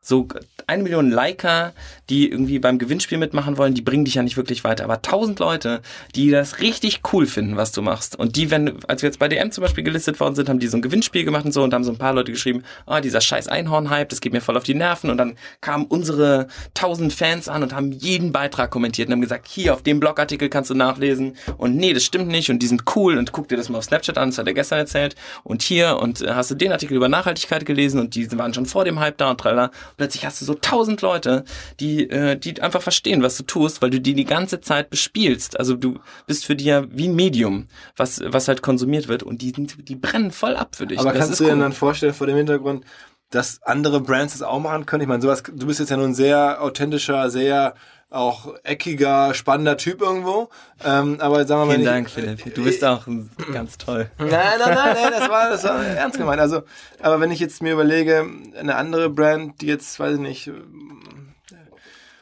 so eine Million Liker, die irgendwie beim Gewinnspiel mitmachen wollen, die bringen dich ja nicht wirklich weiter. Aber tausend Leute, die das richtig cool finden, was du machst. Und die, wenn, als wir jetzt bei DM zum Beispiel gelistet worden sind, haben die so ein Gewinnspiel gemacht und so und haben so ein paar Leute geschrieben, ah, oh, dieser scheiß Einhorn-Hype, das geht mir voll auf die Nerven. Und dann kamen unsere tausend Fans an und haben jeden Beitrag kommentiert und haben gesagt, hier, auf dem Blogartikel kannst du nachlesen. Und nee, das stimmt nicht und die sind cool und guck dir das mal auf Snapchat an, das hat er gestern erzählt. Und hier, und äh, hast du den Artikel über Nachhaltigkeit gelesen und die waren schon vor dem Hype da und tralala plötzlich hast du so tausend Leute, die, äh, die einfach verstehen, was du tust, weil du die die ganze Zeit bespielst. Also du bist für die ja wie ein Medium, was, was halt konsumiert wird und die, die brennen voll ab für dich. Aber das kannst du dir cool. dann vorstellen vor dem Hintergrund, dass andere Brands das auch machen können? Ich meine, sowas, du bist jetzt ja nun ein sehr authentischer, sehr auch eckiger, spannender Typ irgendwo. Ähm, aber sagen wir mal. Vielen Dank, Philipp. Du bist auch ganz toll. Nein, nein, nein, nein, das war, das war ernst gemeint. Also, aber wenn ich jetzt mir überlege, eine andere Brand, die jetzt, weiß ich nicht,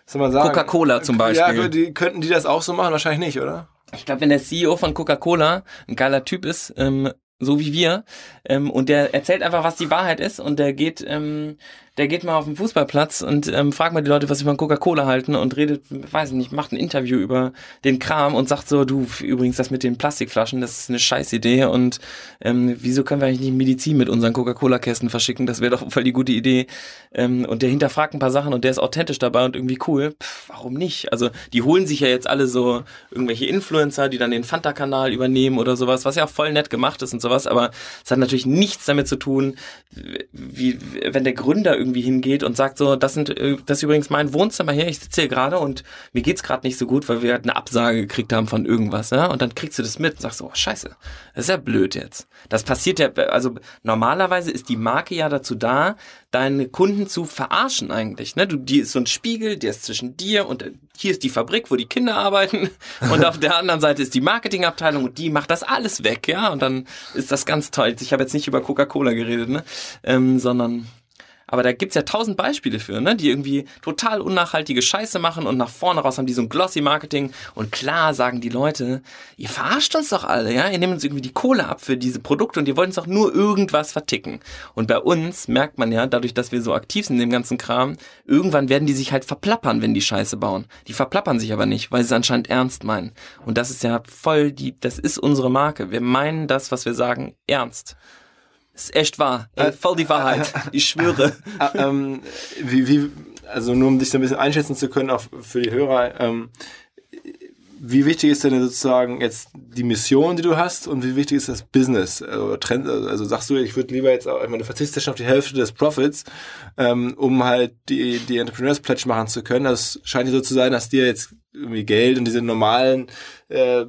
soll man sagen? Coca-Cola zum Beispiel. Ja, die, könnten die das auch so machen? Wahrscheinlich nicht, oder? Ich glaube, wenn der CEO von Coca-Cola ein geiler Typ ist, ähm, so wie wir, ähm, und der erzählt einfach, was die Wahrheit ist, und der geht ähm, der geht mal auf den Fußballplatz und ähm, fragt mal die Leute, was sie von Coca-Cola halten und redet, weiß ich nicht, macht ein Interview über den Kram und sagt so, du, übrigens das mit den Plastikflaschen, das ist eine Scheißidee und ähm, wieso können wir eigentlich nicht Medizin mit unseren Coca-Cola-Kästen verschicken? Das wäre doch voll die gute Idee. Ähm, und der hinterfragt ein paar Sachen und der ist authentisch dabei und irgendwie cool. Pff, warum nicht? Also die holen sich ja jetzt alle so irgendwelche Influencer, die dann den Fanta-Kanal übernehmen oder sowas, was ja auch voll nett gemacht ist und sowas, aber es hat natürlich nichts damit zu tun, wie wenn der Gründer irgendwie hingeht und sagt so, das sind äh, das ist übrigens mein Wohnzimmer hier, ich sitze hier gerade und mir geht's gerade nicht so gut, weil wir halt eine Absage gekriegt haben von irgendwas, ja? Und dann kriegst du das mit und sagst so, oh, scheiße, das ist ja blöd jetzt. Das passiert ja, also normalerweise ist die Marke ja dazu da, deine Kunden zu verarschen eigentlich, ne? Du, die ist so ein Spiegel, der ist zwischen dir und hier ist die Fabrik, wo die Kinder arbeiten (laughs) und auf der anderen Seite ist die Marketingabteilung und die macht das alles weg, ja? Und dann ist das ganz toll. Ich habe jetzt nicht über Coca-Cola geredet, ne? Ähm, sondern aber da gibt's ja tausend Beispiele für, ne? die irgendwie total unnachhaltige Scheiße machen und nach vorne raus haben die so ein glossy Marketing. Und klar sagen die Leute, ihr verarscht uns doch alle, ja? Ihr nehmt uns irgendwie die Kohle ab für diese Produkte und ihr wollt uns doch nur irgendwas verticken. Und bei uns merkt man ja, dadurch, dass wir so aktiv sind in dem ganzen Kram, irgendwann werden die sich halt verplappern, wenn die Scheiße bauen. Die verplappern sich aber nicht, weil sie es anscheinend ernst meinen. Und das ist ja voll die, das ist unsere Marke. Wir meinen das, was wir sagen, ernst. Das ist echt wahr. Ey, voll die Wahrheit. Ich schwöre. (laughs) Äh, ähm, wie, wie, also nur um dich so ein bisschen einschätzen zu können, auch für die Hörer, ähm, wie wichtig ist denn sozusagen jetzt die Mission, die du hast und wie wichtig ist das Business? Also, Trend, also sagst du, ich würde lieber jetzt, ich meine, du verzichtest schon auf die Hälfte des Profits, ähm, um halt die, die Entrepreneurs Pledge machen zu können. Das scheint so zu sein, dass dir jetzt irgendwie Geld und diese normalen äh,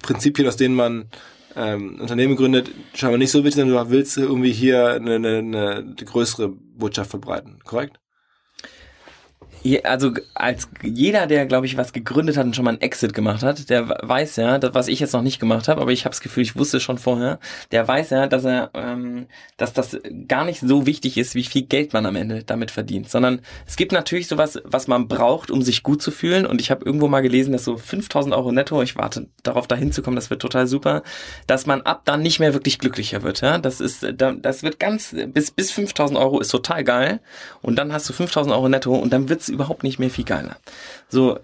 Prinzipien, aus denen man ähm, Unternehmen gründet, scheinbar nicht so wichtig, sondern du willst irgendwie hier eine, eine, eine größere Botschaft verbreiten, korrekt? Also als jeder, der, glaube ich, was gegründet hat und schon mal einen Exit gemacht hat, der weiß ja, das, was ich jetzt noch nicht gemacht habe, aber ich habe das Gefühl, ich wusste schon vorher, der weiß ja, dass er, ähm, dass das gar nicht so wichtig ist, wie viel Geld man am Ende damit verdient, sondern es gibt natürlich sowas, was man braucht, um sich gut zu fühlen. Und ich habe irgendwo mal gelesen, dass so 5000 Euro netto, ich warte darauf, da hinzukommen, das wird total super, dass man ab dann nicht mehr wirklich glücklicher wird. Ja, das ist, das wird ganz bis bis 5000 Euro ist total geil. Und dann hast du 5000 Euro netto und dann wird's überhaupt nicht mehr viel geiler. So,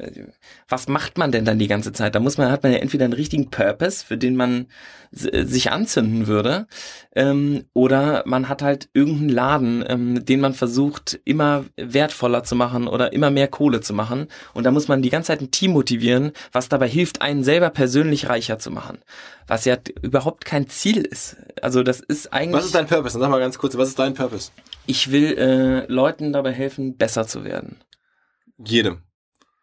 was macht man denn dann die ganze Zeit? Da muss man, hat man ja entweder einen richtigen Purpose, für den man sich anzünden würde, ähm, oder man hat halt irgendeinen Laden, ähm, den man versucht, immer wertvoller zu machen oder immer mehr Kohle zu machen. Und da muss man die ganze Zeit ein Team motivieren, was dabei hilft, einen selber persönlich reicher zu machen. Was ja überhaupt kein Ziel ist. Also das ist eigentlich. Was ist dein Purpose? Sag mal ganz kurz, was ist dein Purpose? Ich will äh, Leuten dabei helfen, besser zu werden. Jedem.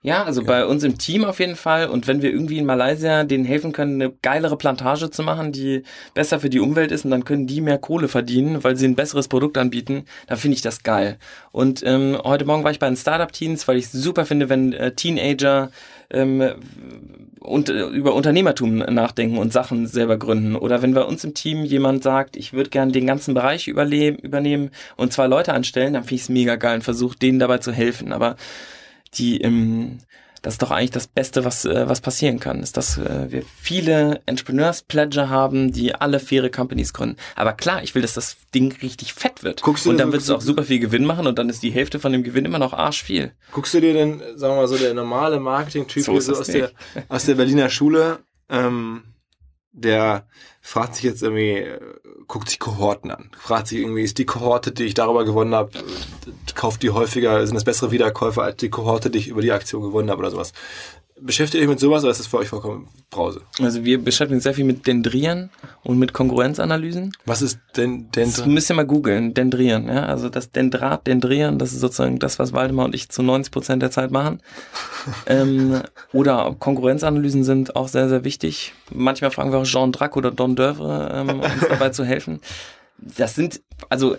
Ja, also ja. bei uns im Team auf jeden Fall. Und wenn wir irgendwie in Malaysia denen helfen können, eine geilere Plantage zu machen, die besser für die Umwelt ist, und dann können die mehr Kohle verdienen, weil sie ein besseres Produkt anbieten, dann finde ich das geil. Und ähm, heute Morgen war ich bei den Startup-Teens, weil ich super finde, wenn äh, Teenager ähm, und, äh, über Unternehmertum nachdenken und Sachen selber gründen. Oder wenn bei uns im Team jemand sagt, ich würde gerne den ganzen Bereich übernehmen und zwei Leute anstellen, dann finde ich es mega geil und versuche denen dabei zu helfen. Aber die im das ist doch eigentlich das Beste, was, äh, was passieren kann, ist, dass äh, wir viele Entrepreneurs Pledger haben, die alle faire Companies gründen. Aber klar, ich will, dass das Ding richtig fett wird. Guckst und dann wird es auch super viel Gewinn machen und dann ist die Hälfte von dem Gewinn immer noch arschviel. Guckst du dir denn, sagen wir mal so, der normale Marketing-Typ So hier so aus der, aus der Berliner Schule, ähm, der fragt sich jetzt irgendwie, äh, guckt sich Kohorten an. Fragt sich irgendwie, ist die Kohorte, die ich darüber gewonnen habe, äh, kauft die häufiger, sind das bessere Wiederkäufer als die Kohorte, die ich über die Aktion gewonnen habe oder sowas. Beschäftigt ihr euch mit sowas oder ist das für euch vollkommen Brause? Also wir beschäftigen uns sehr viel mit Dendrieren und mit Konkurrenzanalysen. Was ist denn, denn Das müsst ihr mal googeln, Dendrieren. Ja? Also das Dendrat, Dendrieren, das ist sozusagen das, was Waldemar und ich zu 90 Prozent der Zeit machen. (laughs) ähm, oder Konkurrenzanalysen sind auch sehr, sehr wichtig. Manchmal fragen wir auch Jean Drac oder Don Dövre, ähm, um uns dabei zu helfen. Das sind, also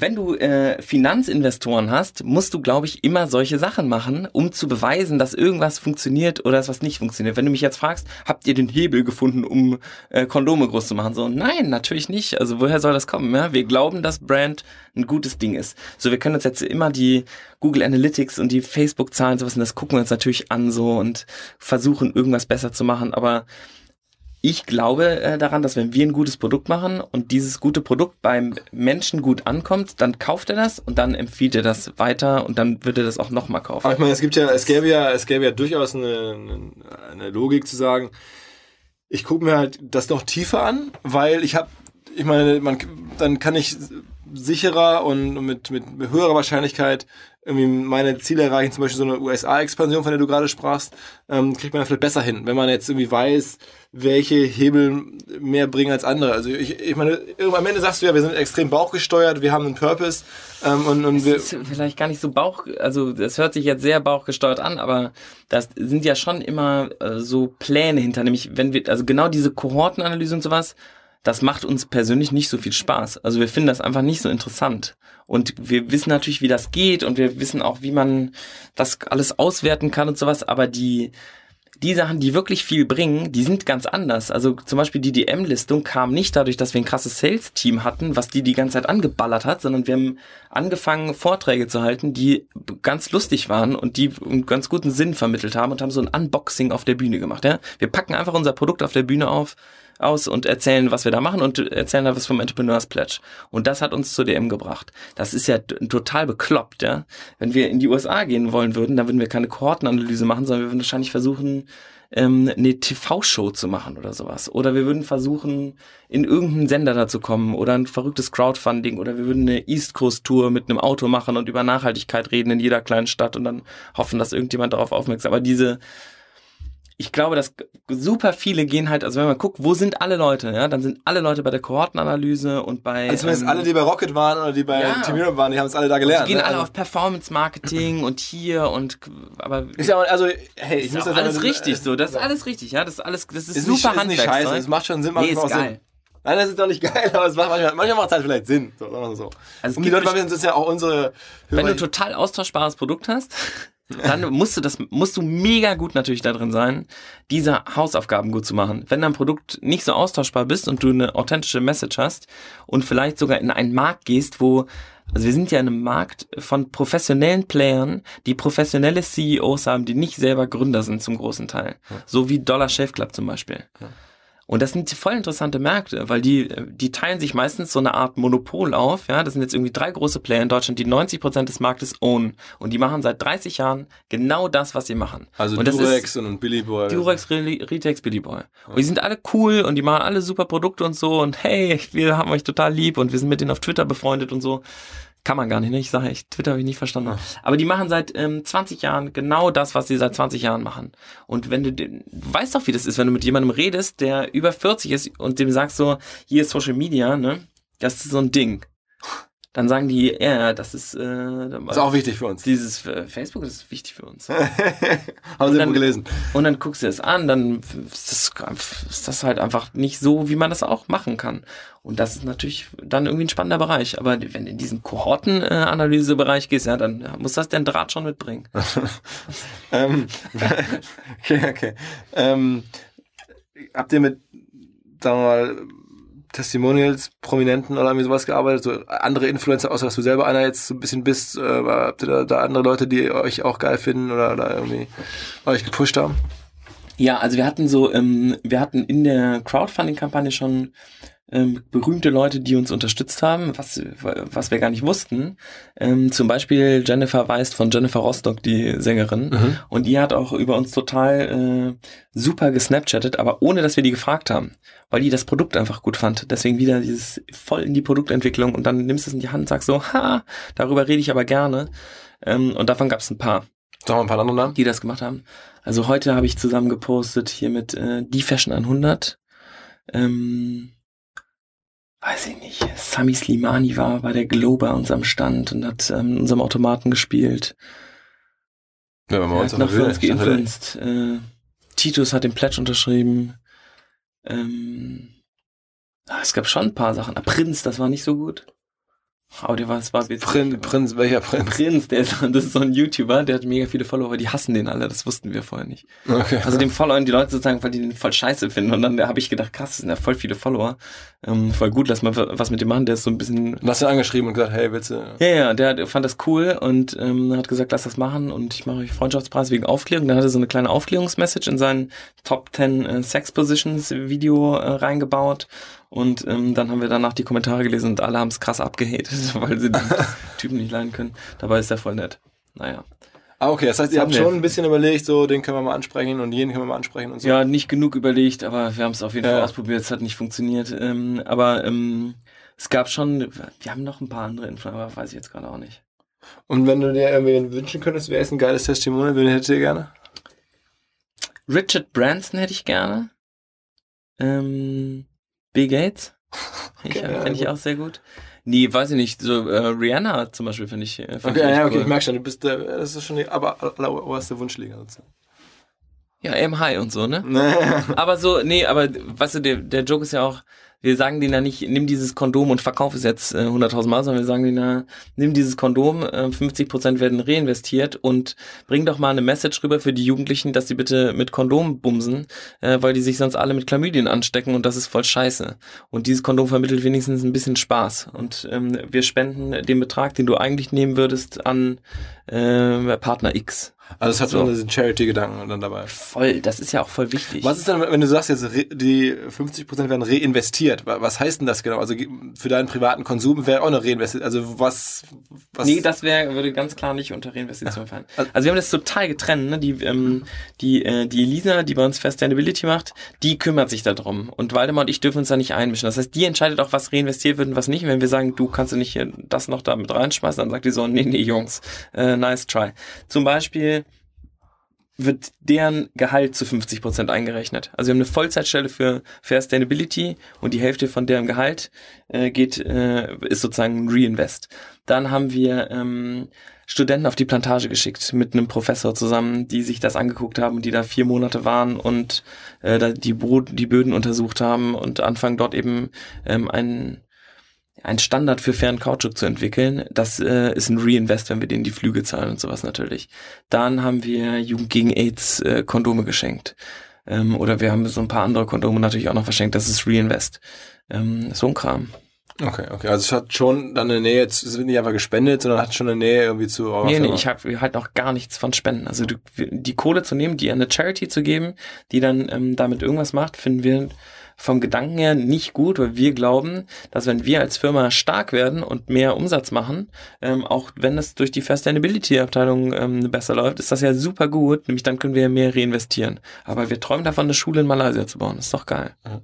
wenn du äh, Finanzinvestoren hast, musst du, glaube ich, immer solche Sachen machen, um zu beweisen, dass irgendwas funktioniert oder dass was nicht funktioniert. Wenn du mich jetzt fragst, habt ihr den Hebel gefunden, um äh, Kondome groß zu machen? So, nein, natürlich nicht. Also woher soll das kommen? Ja? Wir glauben, dass Brand ein gutes Ding ist. So, wir können uns jetzt immer die Google Analytics und die Facebook-Zahlen sowas, und das gucken wir uns natürlich an so und versuchen irgendwas besser zu machen, aber ich glaube äh, daran, dass wenn wir ein gutes Produkt machen und dieses gute Produkt beim Menschen gut ankommt, dann kauft er das und dann empfiehlt er das weiter und dann wird er das auch nochmal kaufen. Aber ich meine, es gibt ja, es gäbe ja, es gäbe ja durchaus eine, eine, Logik zu sagen, ich gucke mir halt das noch tiefer an, weil ich habe, ich meine, man, dann kann ich sicherer und mit, mit höherer Wahrscheinlichkeit irgendwie meine Ziele erreichen, zum Beispiel so eine USA-Expansion, von der du gerade sprachst, ähm, kriegt man ja vielleicht besser hin, wenn man jetzt irgendwie weiß, welche Hebel mehr bringen als andere. Also ich, ich meine, am Ende sagst du ja, wir sind extrem bauchgesteuert, wir haben einen Purpose ähm, und, und wir, Das ist vielleicht gar nicht so Bauch, also das hört sich jetzt sehr bauchgesteuert an, aber das sind ja schon immer äh, so Pläne hinter, nämlich wenn wir, also genau diese Kohortenanalyse und sowas, das macht uns persönlich nicht so viel Spaß. Also wir finden das einfach nicht so interessant. Und wir wissen natürlich, wie das geht und wir wissen auch, wie man das alles auswerten kann und sowas, aber die, die Sachen, die wirklich viel bringen, die sind ganz anders. Also zum Beispiel die DM-Listung kam nicht dadurch, dass wir ein krasses Sales-Team hatten, was die die ganze Zeit angeballert hat, sondern wir haben angefangen, Vorträge zu halten, die ganz lustig waren und die einen ganz guten Sinn vermittelt haben und haben so ein Unboxing auf der Bühne gemacht. Ja? Wir packen einfach unser Produkt auf der Bühne auf, aus und erzählen, was wir da machen und erzählen da was vom Entrepreneurs Pledge. Und das hat uns zur DM gebracht. Das ist ja total bekloppt, ja. Wenn wir in die USA gehen wollen würden, dann würden wir keine Kohortenanalyse machen, sondern wir würden wahrscheinlich versuchen, ähm, eine TV-Show zu machen oder sowas. Oder wir würden versuchen, in irgendeinen Sender da zu kommen oder ein verrücktes Crowdfunding oder wir würden eine East Coast Tour mit einem Auto machen und über Nachhaltigkeit reden in jeder kleinen Stadt und dann hoffen, dass irgendjemand darauf aufmerksam. Aber diese, ich glaube, dass super viele gehen halt, also wenn man guckt, wo sind alle Leute, ja, dann sind alle Leute bei der Kohortenanalyse und bei. also zumindest ähm, alle, die bei Rocket waren oder die bei ja. Team Europe waren, die haben es alle da gelernt. die gehen ne? alle also, auf Performance Marketing und hier und aber ist ja, auch- also, hey, ich ist muss das alles aber- richtig so, das ist alles richtig, ja, das ist alles, das ist, Ist super nicht, ist nicht scheiße, es macht schon Sinn, macht Nee, ist auch geil. Sinn. Nein, das ist doch nicht (laughs) geil, aber es macht manchmal, manchmal macht es halt vielleicht Sinn. So, sagen wir so. Also um die Leute, das ist ja auch unsere Wenn du Hörer- total austauschbares Produkt hast, dann musst du das, musst du mega gut natürlich da drin sein, diese Hausaufgaben gut zu machen. Wenn dein Produkt nicht so austauschbar bist und du eine authentische Message hast und vielleicht sogar in einen Markt gehst, wo also wir sind ja in einem Markt von professionellen Playern, die professionelle CEOs haben, die nicht selber Gründer sind zum großen Teil. So wie Dollar Shave Club zum Beispiel. Und das sind voll interessante Märkte, weil die, die teilen sich meistens so eine Art Monopol auf. Ja, das sind jetzt irgendwie drei große Player in Deutschland, die 90 Prozent des Marktes ownen. Und die machen seit 30 Jahren genau das, was sie machen. Also und Durex und Billy Boy. Durex, Re- Ritex, Billy Boy. Und die sind alle cool und die machen alle super Produkte und so. Und hey, wir haben euch total lieb und wir sind mit denen auf Twitter befreundet und so. Kann man gar nicht, ne? Ich sage echt, Twitter habe ich nicht verstanden. Aber die machen seit ähm, 20 Jahren genau das, was sie seit 20 Jahren machen. Und wenn du, du weißt doch, wie das ist, wenn du mit jemandem redest, der über 40 ist und dem sagst so, hier ist Social Media, ne? Das ist so ein Ding. Dann sagen die, ja, das ist, äh, ist auch wichtig für uns. dieses äh, Facebook, das ist wichtig für uns. (laughs) Haben Sie dann- gelesen. Und dann guckst du es an, dann ist das, ist das halt einfach nicht so, wie man das auch machen kann. Und das ist natürlich dann irgendwie ein spannender Bereich. Aber wenn du in diesen Kohortenanalysebereich gehst, ja, dann muss das den Draht schon mitbringen. (laughs) Ähm, (laughs) okay, okay. Ähm, habt ihr mit, sagen wir mal, Testimonials, Prominenten oder irgendwie sowas gearbeitet? So andere Influencer, außer dass du selber einer jetzt so ein bisschen bist? Äh, habt ihr da, da andere Leute, die euch auch geil finden oder, oder irgendwie euch gepusht haben? Ja, also wir hatten so, ähm, wir hatten in der Crowdfunding-Kampagne schon ähm, berühmte Leute, die uns unterstützt haben, was, was wir gar nicht wussten. Ähm, zum Beispiel Jennifer Weist von Jennifer Rostock, die Sängerin. Mhm. Und die hat auch über uns total äh, super gesnapchattet, aber ohne, dass wir die gefragt haben, weil die das Produkt einfach gut fand. Deswegen wieder dieses voll in die Produktentwicklung und dann nimmst du es in die Hand und sagst so, ha, darüber rede ich aber gerne. Ähm, und davon gab es ein paar. Sag mal ein paar andere Namen. Die das gemacht haben. Also heute habe ich zusammen gepostet hier mit äh, Die Fashion 100. Ähm, weiß ich nicht, Sami Slimani war bei der Glow bei uns am Stand und hat ähm, in unserem Automaten gespielt. Ja, wenn man uns für uns geinfluenced. Äh, Titus hat den Pledge unterschrieben. Ähm, ah, es gab schon ein paar Sachen. Ah, Prinz, das war nicht so gut. Der war, es war witzig. Prinz, Prinz, welcher Prinz? Prinz, der ist, das ist so ein YouTuber, der hat mega viele Follower, die hassen den alle, das wussten wir vorher nicht. Okay. Also dem followern die Leute sozusagen, weil die den voll scheiße finden. Und dann habe ich gedacht, krass, das sind ja voll viele Follower. Ähm, voll gut, lass mal was mit dem machen, der ist so ein bisschen. Du hast ihn angeschrieben und gesagt, hey, willst du? Ja, ja, der fand das cool und ähm, hat gesagt, lass das machen und ich mache euch Freundschaftspreis wegen Aufklärung. Dann hat er so eine kleine Aufklärungsmessage in seinen Top 10 äh, Sex Positions Video äh, reingebaut und ähm, dann haben wir danach die Kommentare gelesen und alle haben es krass abgehatet, (laughs) weil sie den (laughs) Typen nicht leiden können. Dabei ist der voll nett. Naja. Ah, okay, das heißt, ihr habt schon ein bisschen überlegt, so, den können wir mal ansprechen und jeden können wir mal ansprechen und so. Ja, nicht genug überlegt, aber wir haben es auf jeden ja. Fall ausprobiert, es hat nicht funktioniert. Ähm, aber ähm, es gab schon, wir haben noch ein paar andere Influencer, aber weiß ich jetzt gerade auch nicht. Und wenn du dir irgendwie wünschen könntest, wer ist ein geiles Testimonial, wen hättet ihr gerne? Richard Branson hätte ich gerne. Ähm, Bill Gates. (laughs) Ich, okay, finde ich auch sehr gut. Nee, weiß ich nicht. So äh, Rihanna zum Beispiel finde ich. Find okay, ich ja, okay, cool. ich merke schon, du bist der, das ist schon die aber oberste Wunschliga sozusagen. Ja, Aim High und so, ne? (laughs) aber so, nee, aber weißt du, der, der Joke ist ja auch, wir sagen denen ja nicht, nimm dieses Kondom und verkauf es jetzt äh, 100.000 Mal, sondern wir sagen denen ja, nimm dieses Kondom, äh, 50% werden reinvestiert und bring doch mal eine Message rüber für die Jugendlichen, dass sie bitte mit Kondom bumsen, äh, weil die sich sonst alle mit Chlamydien anstecken und das ist voll scheiße. Und dieses Kondom vermittelt wenigstens ein bisschen Spaß. Und ähm, wir spenden den Betrag, den du eigentlich nehmen würdest, an äh, Partner X. Also es hat so diesen Charity-Gedanken dann dabei. Voll, das ist ja auch voll wichtig. Was ist denn, wenn du sagst, jetzt die 50% werden reinvestiert? Was heißt denn das genau? Also für deinen privaten Konsum wäre auch eine Reinvestition. Also was, was? Nee, das wäre, würde ganz klar nicht unter Reinvestition fallen. Also wir haben das total getrennt, ne? Die, ähm, die, äh, die Elisa, die bei uns Sustainability macht, die kümmert sich darum. Und Waldemar und ich dürfen uns da nicht einmischen. Das heißt, die entscheidet auch, was reinvestiert wird und was nicht. Wenn wir sagen, du kannst du nicht das noch da mit reinschmeißen, dann sagt die so, nee, nee, Jungs, äh, nice try. Zum Beispiel wird deren Gehalt zu 50 Prozent eingerechnet. Also wir haben eine Vollzeitstelle für Fair Sustainability und die Hälfte von deren Gehalt äh, geht äh, ist sozusagen ein Reinvest. Dann haben wir ähm, Studenten auf die Plantage geschickt mit einem Professor zusammen, die sich das angeguckt haben die da vier Monate waren und äh, die, Bo die Böden untersucht haben und anfangen dort eben ähm, einen ein Standard für fairen Kautschuk zu entwickeln. Das äh, ist ein Reinvest, wenn wir denen die Flüge zahlen und sowas natürlich. Dann haben wir Jugend gegen AIDS äh, Kondome geschenkt. Ähm, oder wir haben so ein paar andere Kondome natürlich auch noch verschenkt. Das ist Reinvest. Ähm, so ein Kram. Okay, okay. Also es hat schon dann eine Nähe, es wird nicht einfach gespendet, sondern hat schon eine Nähe irgendwie zu eurer Nee, Firma. nee, ich habe halt noch gar nichts von Spenden. Also du, die Kohle zu nehmen, die an eine Charity zu geben, die dann ähm, damit irgendwas macht, finden wir vom Gedanken her nicht gut, weil wir glauben, dass wenn wir als Firma stark werden und mehr Umsatz machen, ähm, auch wenn es durch die Sustainability-Abteilung ähm, besser läuft, ist das ja super gut, nämlich dann können wir ja mehr reinvestieren. Aber wir träumen davon, eine Schule in Malaysia zu bauen. Das ist doch geil. Ja.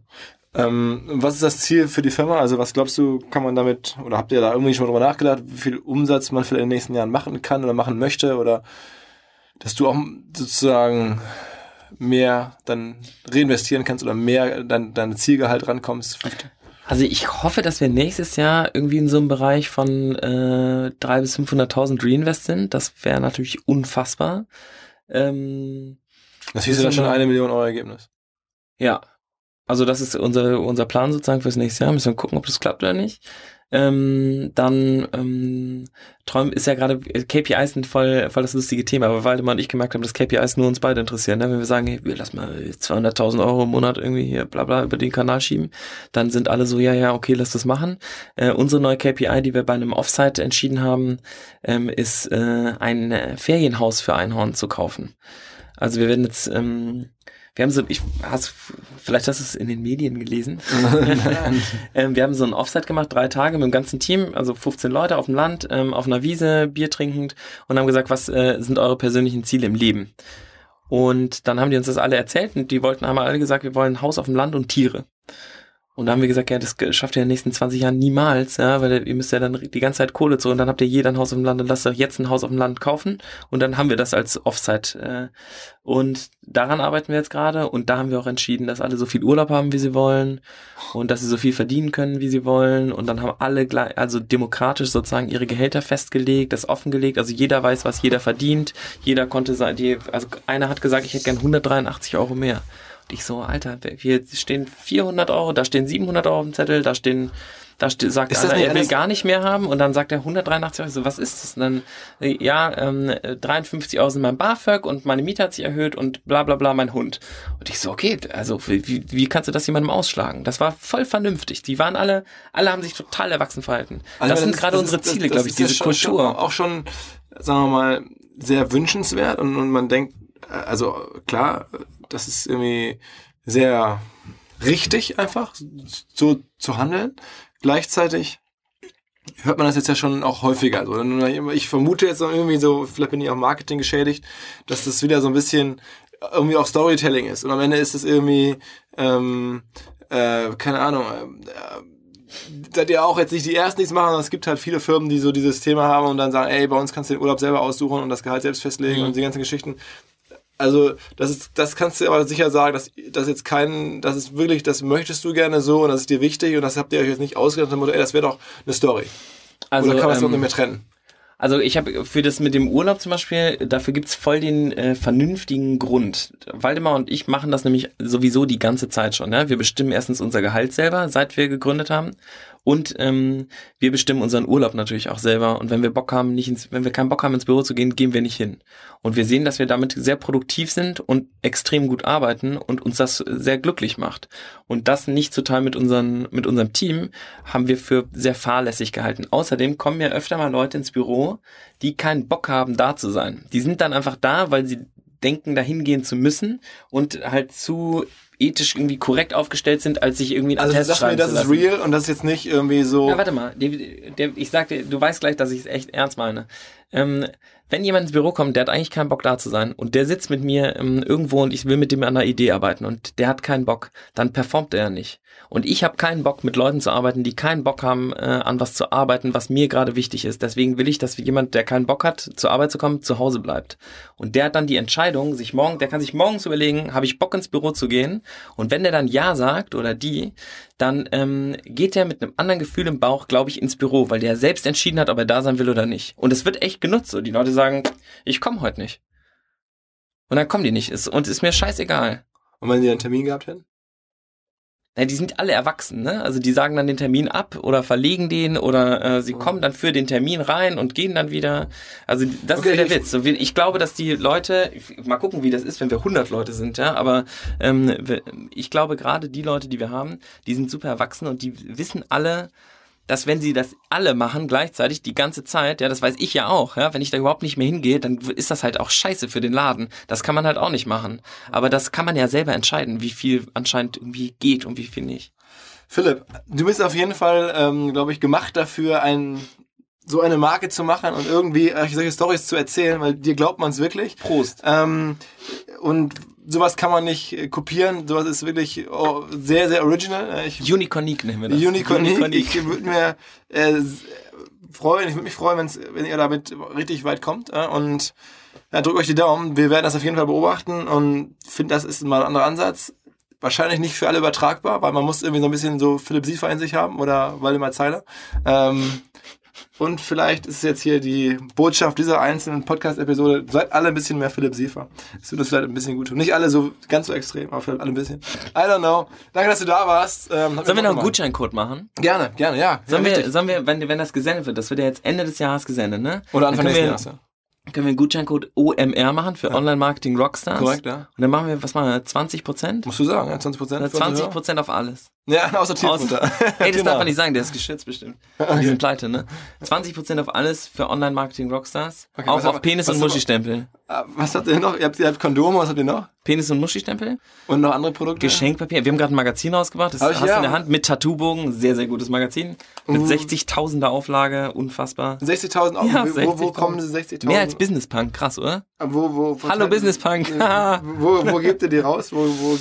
Ähm, was ist das Ziel für die Firma? Also was glaubst du, kann man damit, oder habt ihr da irgendwie schon drüber nachgedacht, wie viel Umsatz man vielleicht in den nächsten Jahren machen kann oder machen möchte? Oder dass du auch sozusagen mehr dann reinvestieren kannst oder mehr dein, dein Zielgehalt rankommst? Also ich hoffe, dass wir nächstes Jahr irgendwie in so einem Bereich von äh, 300.000 bis 500.000 Reinvest sind. Das wäre natürlich unfassbar. Ähm, das hieß ja dann schon eine Million Euro Ergebnis. Ja. Also das ist unser, unser Plan sozusagen fürs nächste Jahr. Müssen wir gucken, ob das klappt oder nicht. Ähm, dann ähm, Träum ist ja gerade, KPIs sind voll, voll das lustige Thema, aber Waldemar und ich gemerkt haben, dass KPIs nur uns beide interessieren. Ne? Wenn wir sagen, hey, wir lassen mal 200.000 Euro im Monat irgendwie hier bla bla über den Kanal schieben, dann sind alle so, ja, ja, okay, lass das machen. Äh, unsere neue KPI, die wir bei einem Offsite entschieden haben, ähm, ist äh, ein Ferienhaus für Einhorn zu kaufen. Also wir werden jetzt ähm, wir haben so, ich hast, vielleicht hast du es in den Medien gelesen. (laughs) (laughs) ähm, wir haben so ein Offset gemacht, drei Tage mit dem ganzen Team, also 15 Leute auf dem Land, ähm, auf einer Wiese, Bier trinkend und haben gesagt, was äh, sind eure persönlichen Ziele im Leben? Und dann haben die uns das alle erzählt und die wollten, haben alle gesagt, wir wollen ein Haus auf dem Land und Tiere. Und da haben wir gesagt, ja, das schafft ihr in den nächsten 20 Jahren niemals, ja, weil ihr müsst ja dann die ganze Zeit Kohle zu und dann habt ihr jeder ein Haus auf dem Land und lasst euch jetzt ein Haus auf dem Land kaufen. Und dann haben wir das als Offsite. Äh, und daran arbeiten wir jetzt gerade. Und da haben wir auch entschieden, dass alle so viel Urlaub haben, wie sie wollen. Und dass sie so viel verdienen können, wie sie wollen. Und dann haben alle gleich, also demokratisch sozusagen ihre Gehälter festgelegt, das offengelegt, also jeder weiß, was jeder verdient, jeder konnte sein, die, also einer hat gesagt, ich hätte gern 183 Euro mehr ich so, Alter, hier stehen 400 Euro, da stehen 700 Euro auf dem Zettel, da stehen, da sagt einer, er will gar nicht mehr haben und dann sagt er 183 Euro, so, was ist das? Und dann, äh, ja, ähm, 53 Euro sind mein BAföG und meine Miete hat sich erhöht und bla bla bla mein Hund. Und ich so, okay, also wie, wie kannst du das jemandem ausschlagen? Das war voll vernünftig. Die waren alle, alle haben sich total erwachsen verhalten. Also das sind gerade unsere Ziele, glaube ich, diese Kultur. Schon, auch schon, sagen wir mal, sehr wünschenswert und, und man denkt, äh, also klar, das ist irgendwie sehr richtig einfach, so zu handeln. Gleichzeitig hört man das jetzt ja schon auch häufiger. Also ich vermute jetzt irgendwie so, vielleicht bin ich auch Marketing geschädigt, dass das wieder so ein bisschen irgendwie auch Storytelling ist. Und am Ende ist es irgendwie, ähm, äh, keine Ahnung, äh, seid ihr auch jetzt nicht die Ersten, die es machen, sondern es gibt halt viele Firmen, die so dieses Thema haben und dann sagen, ey, bei uns kannst du den Urlaub selber aussuchen und das Gehalt selbst festlegen mhm. und die ganzen Geschichten. Also das ist, das kannst du aber sicher sagen, dass das jetzt kein, das ist wirklich, das möchtest du gerne so und das ist dir wichtig und das habt ihr euch jetzt nicht ausgedacht, ey, das wäre doch eine Story. Also Oder kann man es ähm, nicht mehr trennen? Also ich habe für das mit dem Urlaub zum Beispiel, dafür gibt's voll den äh, vernünftigen Grund. Waldemar und ich machen das nämlich sowieso die ganze Zeit schon. Ja? Wir bestimmen erstens unser Gehalt selber, seit wir gegründet haben. Und ähm, wir bestimmen unseren Urlaub natürlich auch selber. Und wenn wir Bock haben, nicht ins, wenn wir keinen Bock haben, ins Büro zu gehen, gehen wir nicht hin. Und wir sehen, dass wir damit sehr produktiv sind und extrem gut arbeiten und uns das sehr glücklich macht. Und das nicht zu teilen mit, unseren, mit unserem Team haben wir für sehr fahrlässig gehalten. Außerdem kommen ja öfter mal Leute ins Büro, die keinen Bock haben, da zu sein. Die sind dann einfach da, weil sie denken, dahin gehen zu müssen und halt zu ethisch irgendwie korrekt aufgestellt sind, als sich irgendwie einen also Test schreiben mir, das ist real und das ist jetzt nicht irgendwie so. Ja, warte mal. Der, der, ich sagte, du weißt gleich, dass ich es echt ernst meine. Ähm, wenn jemand ins Büro kommt, der hat eigentlich keinen Bock da zu sein und der sitzt mit mir ähm, irgendwo und ich will mit dem an einer Idee arbeiten und der hat keinen Bock, dann performt er ja nicht. Und ich habe keinen Bock, mit Leuten zu arbeiten, die keinen Bock haben, äh, an was zu arbeiten, was mir gerade wichtig ist. Deswegen will ich, dass jemand, der keinen Bock hat, zur Arbeit zu kommen, zu Hause bleibt. Und der hat dann die Entscheidung, sich morgen, der kann sich morgens überlegen, habe ich Bock ins Büro zu gehen? Und wenn der dann Ja sagt oder die, dann ähm, geht er mit einem anderen Gefühl im Bauch, glaube ich, ins Büro, weil der selbst entschieden hat, ob er da sein will oder nicht. Und es wird echt genutzt. So, die Leute sagen, ich komme heute nicht. Und dann kommen die nicht. und ist mir scheißegal. Und wenn die einen Termin gehabt hätten? Ja, die sind alle erwachsen, ne? Also die sagen dann den Termin ab oder verlegen den oder äh, sie kommen dann für den Termin rein und gehen dann wieder. Also das okay, ist ja der Witz. So, ich glaube, dass die Leute, mal gucken, wie das ist, wenn wir 100 Leute sind, ja. Aber ähm, ich glaube gerade die Leute, die wir haben, die sind super erwachsen und die wissen alle, dass wenn sie das alle machen gleichzeitig die ganze Zeit, ja, das weiß ich ja auch, ja, wenn ich da überhaupt nicht mehr hingehe, dann ist das halt auch scheiße für den Laden. Das kann man halt auch nicht machen. Aber das kann man ja selber entscheiden, wie viel anscheinend irgendwie geht und wie viel nicht. Philipp, du bist auf jeden Fall, ähm, glaube ich, gemacht dafür, ein, so eine Marke zu machen und irgendwie äh, solche Stories zu erzählen, weil dir glaubt man es wirklich. Prost. Ähm, und sowas kann man nicht äh, kopieren. Sowas ist wirklich oh, sehr, sehr original. Äh, ich, Unicornique nehmen wir das. Unicornique. Unicornique. Ich würde mir äh, freuen, ich würde mich freuen, wenn's, wenn ihr damit richtig weit kommt. Äh, und ja, drückt euch die Daumen. Wir werden das auf jeden Fall beobachten und finde, das ist mal ein anderer Ansatz. Wahrscheinlich nicht für alle übertragbar, weil man muss irgendwie so ein bisschen so Philipp Siefer in sich haben oder Waldemar Zeiler. Ähm, Und vielleicht ist jetzt hier die Botschaft dieser einzelnen Podcast-Episode. Seid alle ein bisschen mehr Philipp Siefer. Das wird uns vielleicht ein bisschen gut tun. Nicht alle so ganz so extrem, aber vielleicht alle ein bisschen. I don't know. Danke, dass du da warst. Ähm, sollen wir noch einen Gutscheincode machen? Gerne, gerne, ja. Sollen, ja, wir, sollen wir, wenn, wenn das gesendet wird, das wird ja jetzt Ende des Jahres gesendet, ne? Oder Anfang nächsten Jahres, ja können wir einen Gutscheincode OMR machen für ja. Online-Marketing Rockstars. Korrekt, ja. Und dann machen wir, was machen wir, 20 Prozent? Musst du sagen, ja, 20 Prozent. 20 Prozent auf alles. Ja, (laughs) außer Tierfutter. Ey, das genau. darf man nicht sagen, der ist geschützt bestimmt. Okay. Die sind pleite, ne? 20 Prozent auf alles für Online-Marketing Rockstars. Okay, auch auf Penis- und Muschi-Stempel. Ah, was habt ihr noch? Ihr habt, ihr habt Kondome, was habt ihr noch? Penis- und Muschi-Stempel. Und noch andere Produkte? Geschenkpapier. Wir haben gerade ein Magazin rausgebracht. Das Hab hast du in der Hand mit Tattoobogen. Sehr, sehr gutes Magazin. Mit uh. 60.000er Auflage. Unfassbar. 60.000 Auflage? Ja, 60 wo, wo kommen diese 60.000? Mehr als Business Punk. Krass, oder? Wo, wo, Hallo Business Punk. (laughs) wo, wo gebt (laughs) ihr die raus? Wo, wo,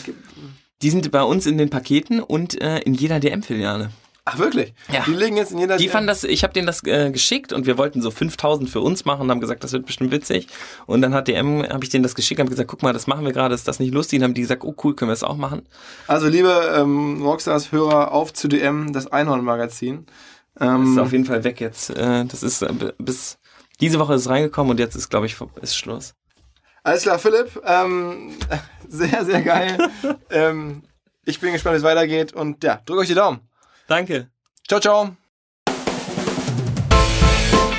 die sind bei uns in den Paketen und äh, in jeder DM-Filiale. Ach wirklich? Ja. Die liegen jetzt in jeder. Die fanden das. Ich habe denen das äh, geschickt und wir wollten so 5000 für uns machen und haben gesagt, das wird bestimmt witzig. Und dann hat DM, habe ich denen das geschickt, haben gesagt, guck mal, das machen wir gerade, ist das nicht lustig? Und haben die gesagt, oh cool, können wir das auch machen. Also liebe ähm, Rockstars-Hörer, auf zu DM, das Einhorn-Magazin. Ähm, das ist auf jeden Fall weg jetzt. Äh, das ist äh, bis diese Woche ist es reingekommen und jetzt ist, glaube ich, ist Schluss. Alles klar, Philipp. Ähm, (laughs) sehr, sehr geil. (laughs) ähm, ich bin gespannt, wie es weitergeht und ja, drückt euch die Daumen. Danke. Ciao, ciao.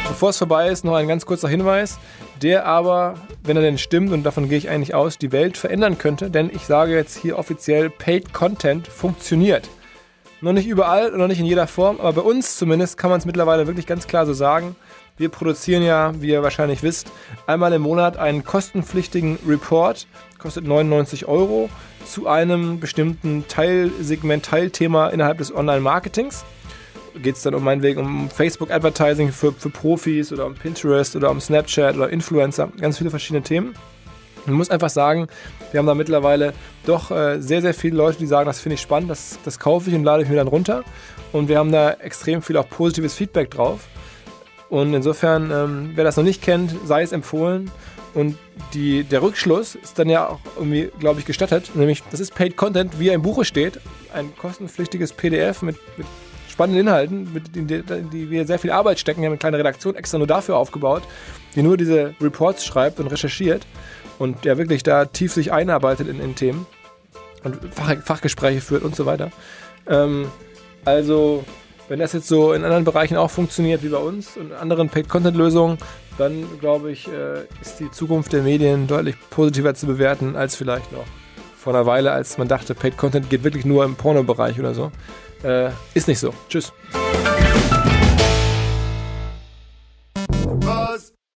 Bevor es vorbei ist, noch ein ganz kurzer Hinweis, der aber, wenn er denn stimmt, und davon gehe ich eigentlich aus, die Welt verändern könnte, denn ich sage jetzt hier offiziell, Paid Content funktioniert. Noch nicht überall, noch nicht in jeder Form, aber bei uns zumindest kann man es mittlerweile wirklich ganz klar so sagen. Wir produzieren ja, wie ihr wahrscheinlich wisst, einmal im Monat einen kostenpflichtigen Report, kostet 99 Euro, zu einem bestimmten Teilsegment, Teilthema innerhalb des Online-Marketings. Geht es dann um meinetwegen um Facebook-Advertising für, für Profis oder um Pinterest oder um Snapchat oder Influencer, ganz viele verschiedene Themen. Man muss einfach sagen, wir haben da mittlerweile doch äh, sehr, sehr viele Leute, die sagen, das finde ich spannend, das, das kaufe ich und lade ich mir dann runter. Und wir haben da extrem viel auch positives Feedback drauf. Und insofern, ähm, wer das noch nicht kennt, sei es empfohlen. Und die, der Rückschluss ist dann ja auch irgendwie, glaube ich, gestattet. Nämlich, das ist Paid Content, wie er im Buche steht. Ein kostenpflichtiges PDF mit, mit spannenden Inhalten, mit in die, die, wir sehr viel Arbeit stecken. Wir haben eine kleine Redaktion extra nur dafür aufgebaut, die nur diese Reports schreibt und recherchiert und der wirklich da tief sich einarbeitet in, in Themen und Fach, Fachgespräche führt und so weiter. Ähm, also wenn das jetzt so in anderen Bereichen auch funktioniert wie bei uns und anderen Paid-Content-Lösungen, dann glaube ich, äh, ist die Zukunft der Medien deutlich positiver zu bewerten als vielleicht noch vor einer Weile, als man dachte, Paid-Content geht wirklich nur im Porno-Bereich oder so. Äh, ist nicht so. Tschüss.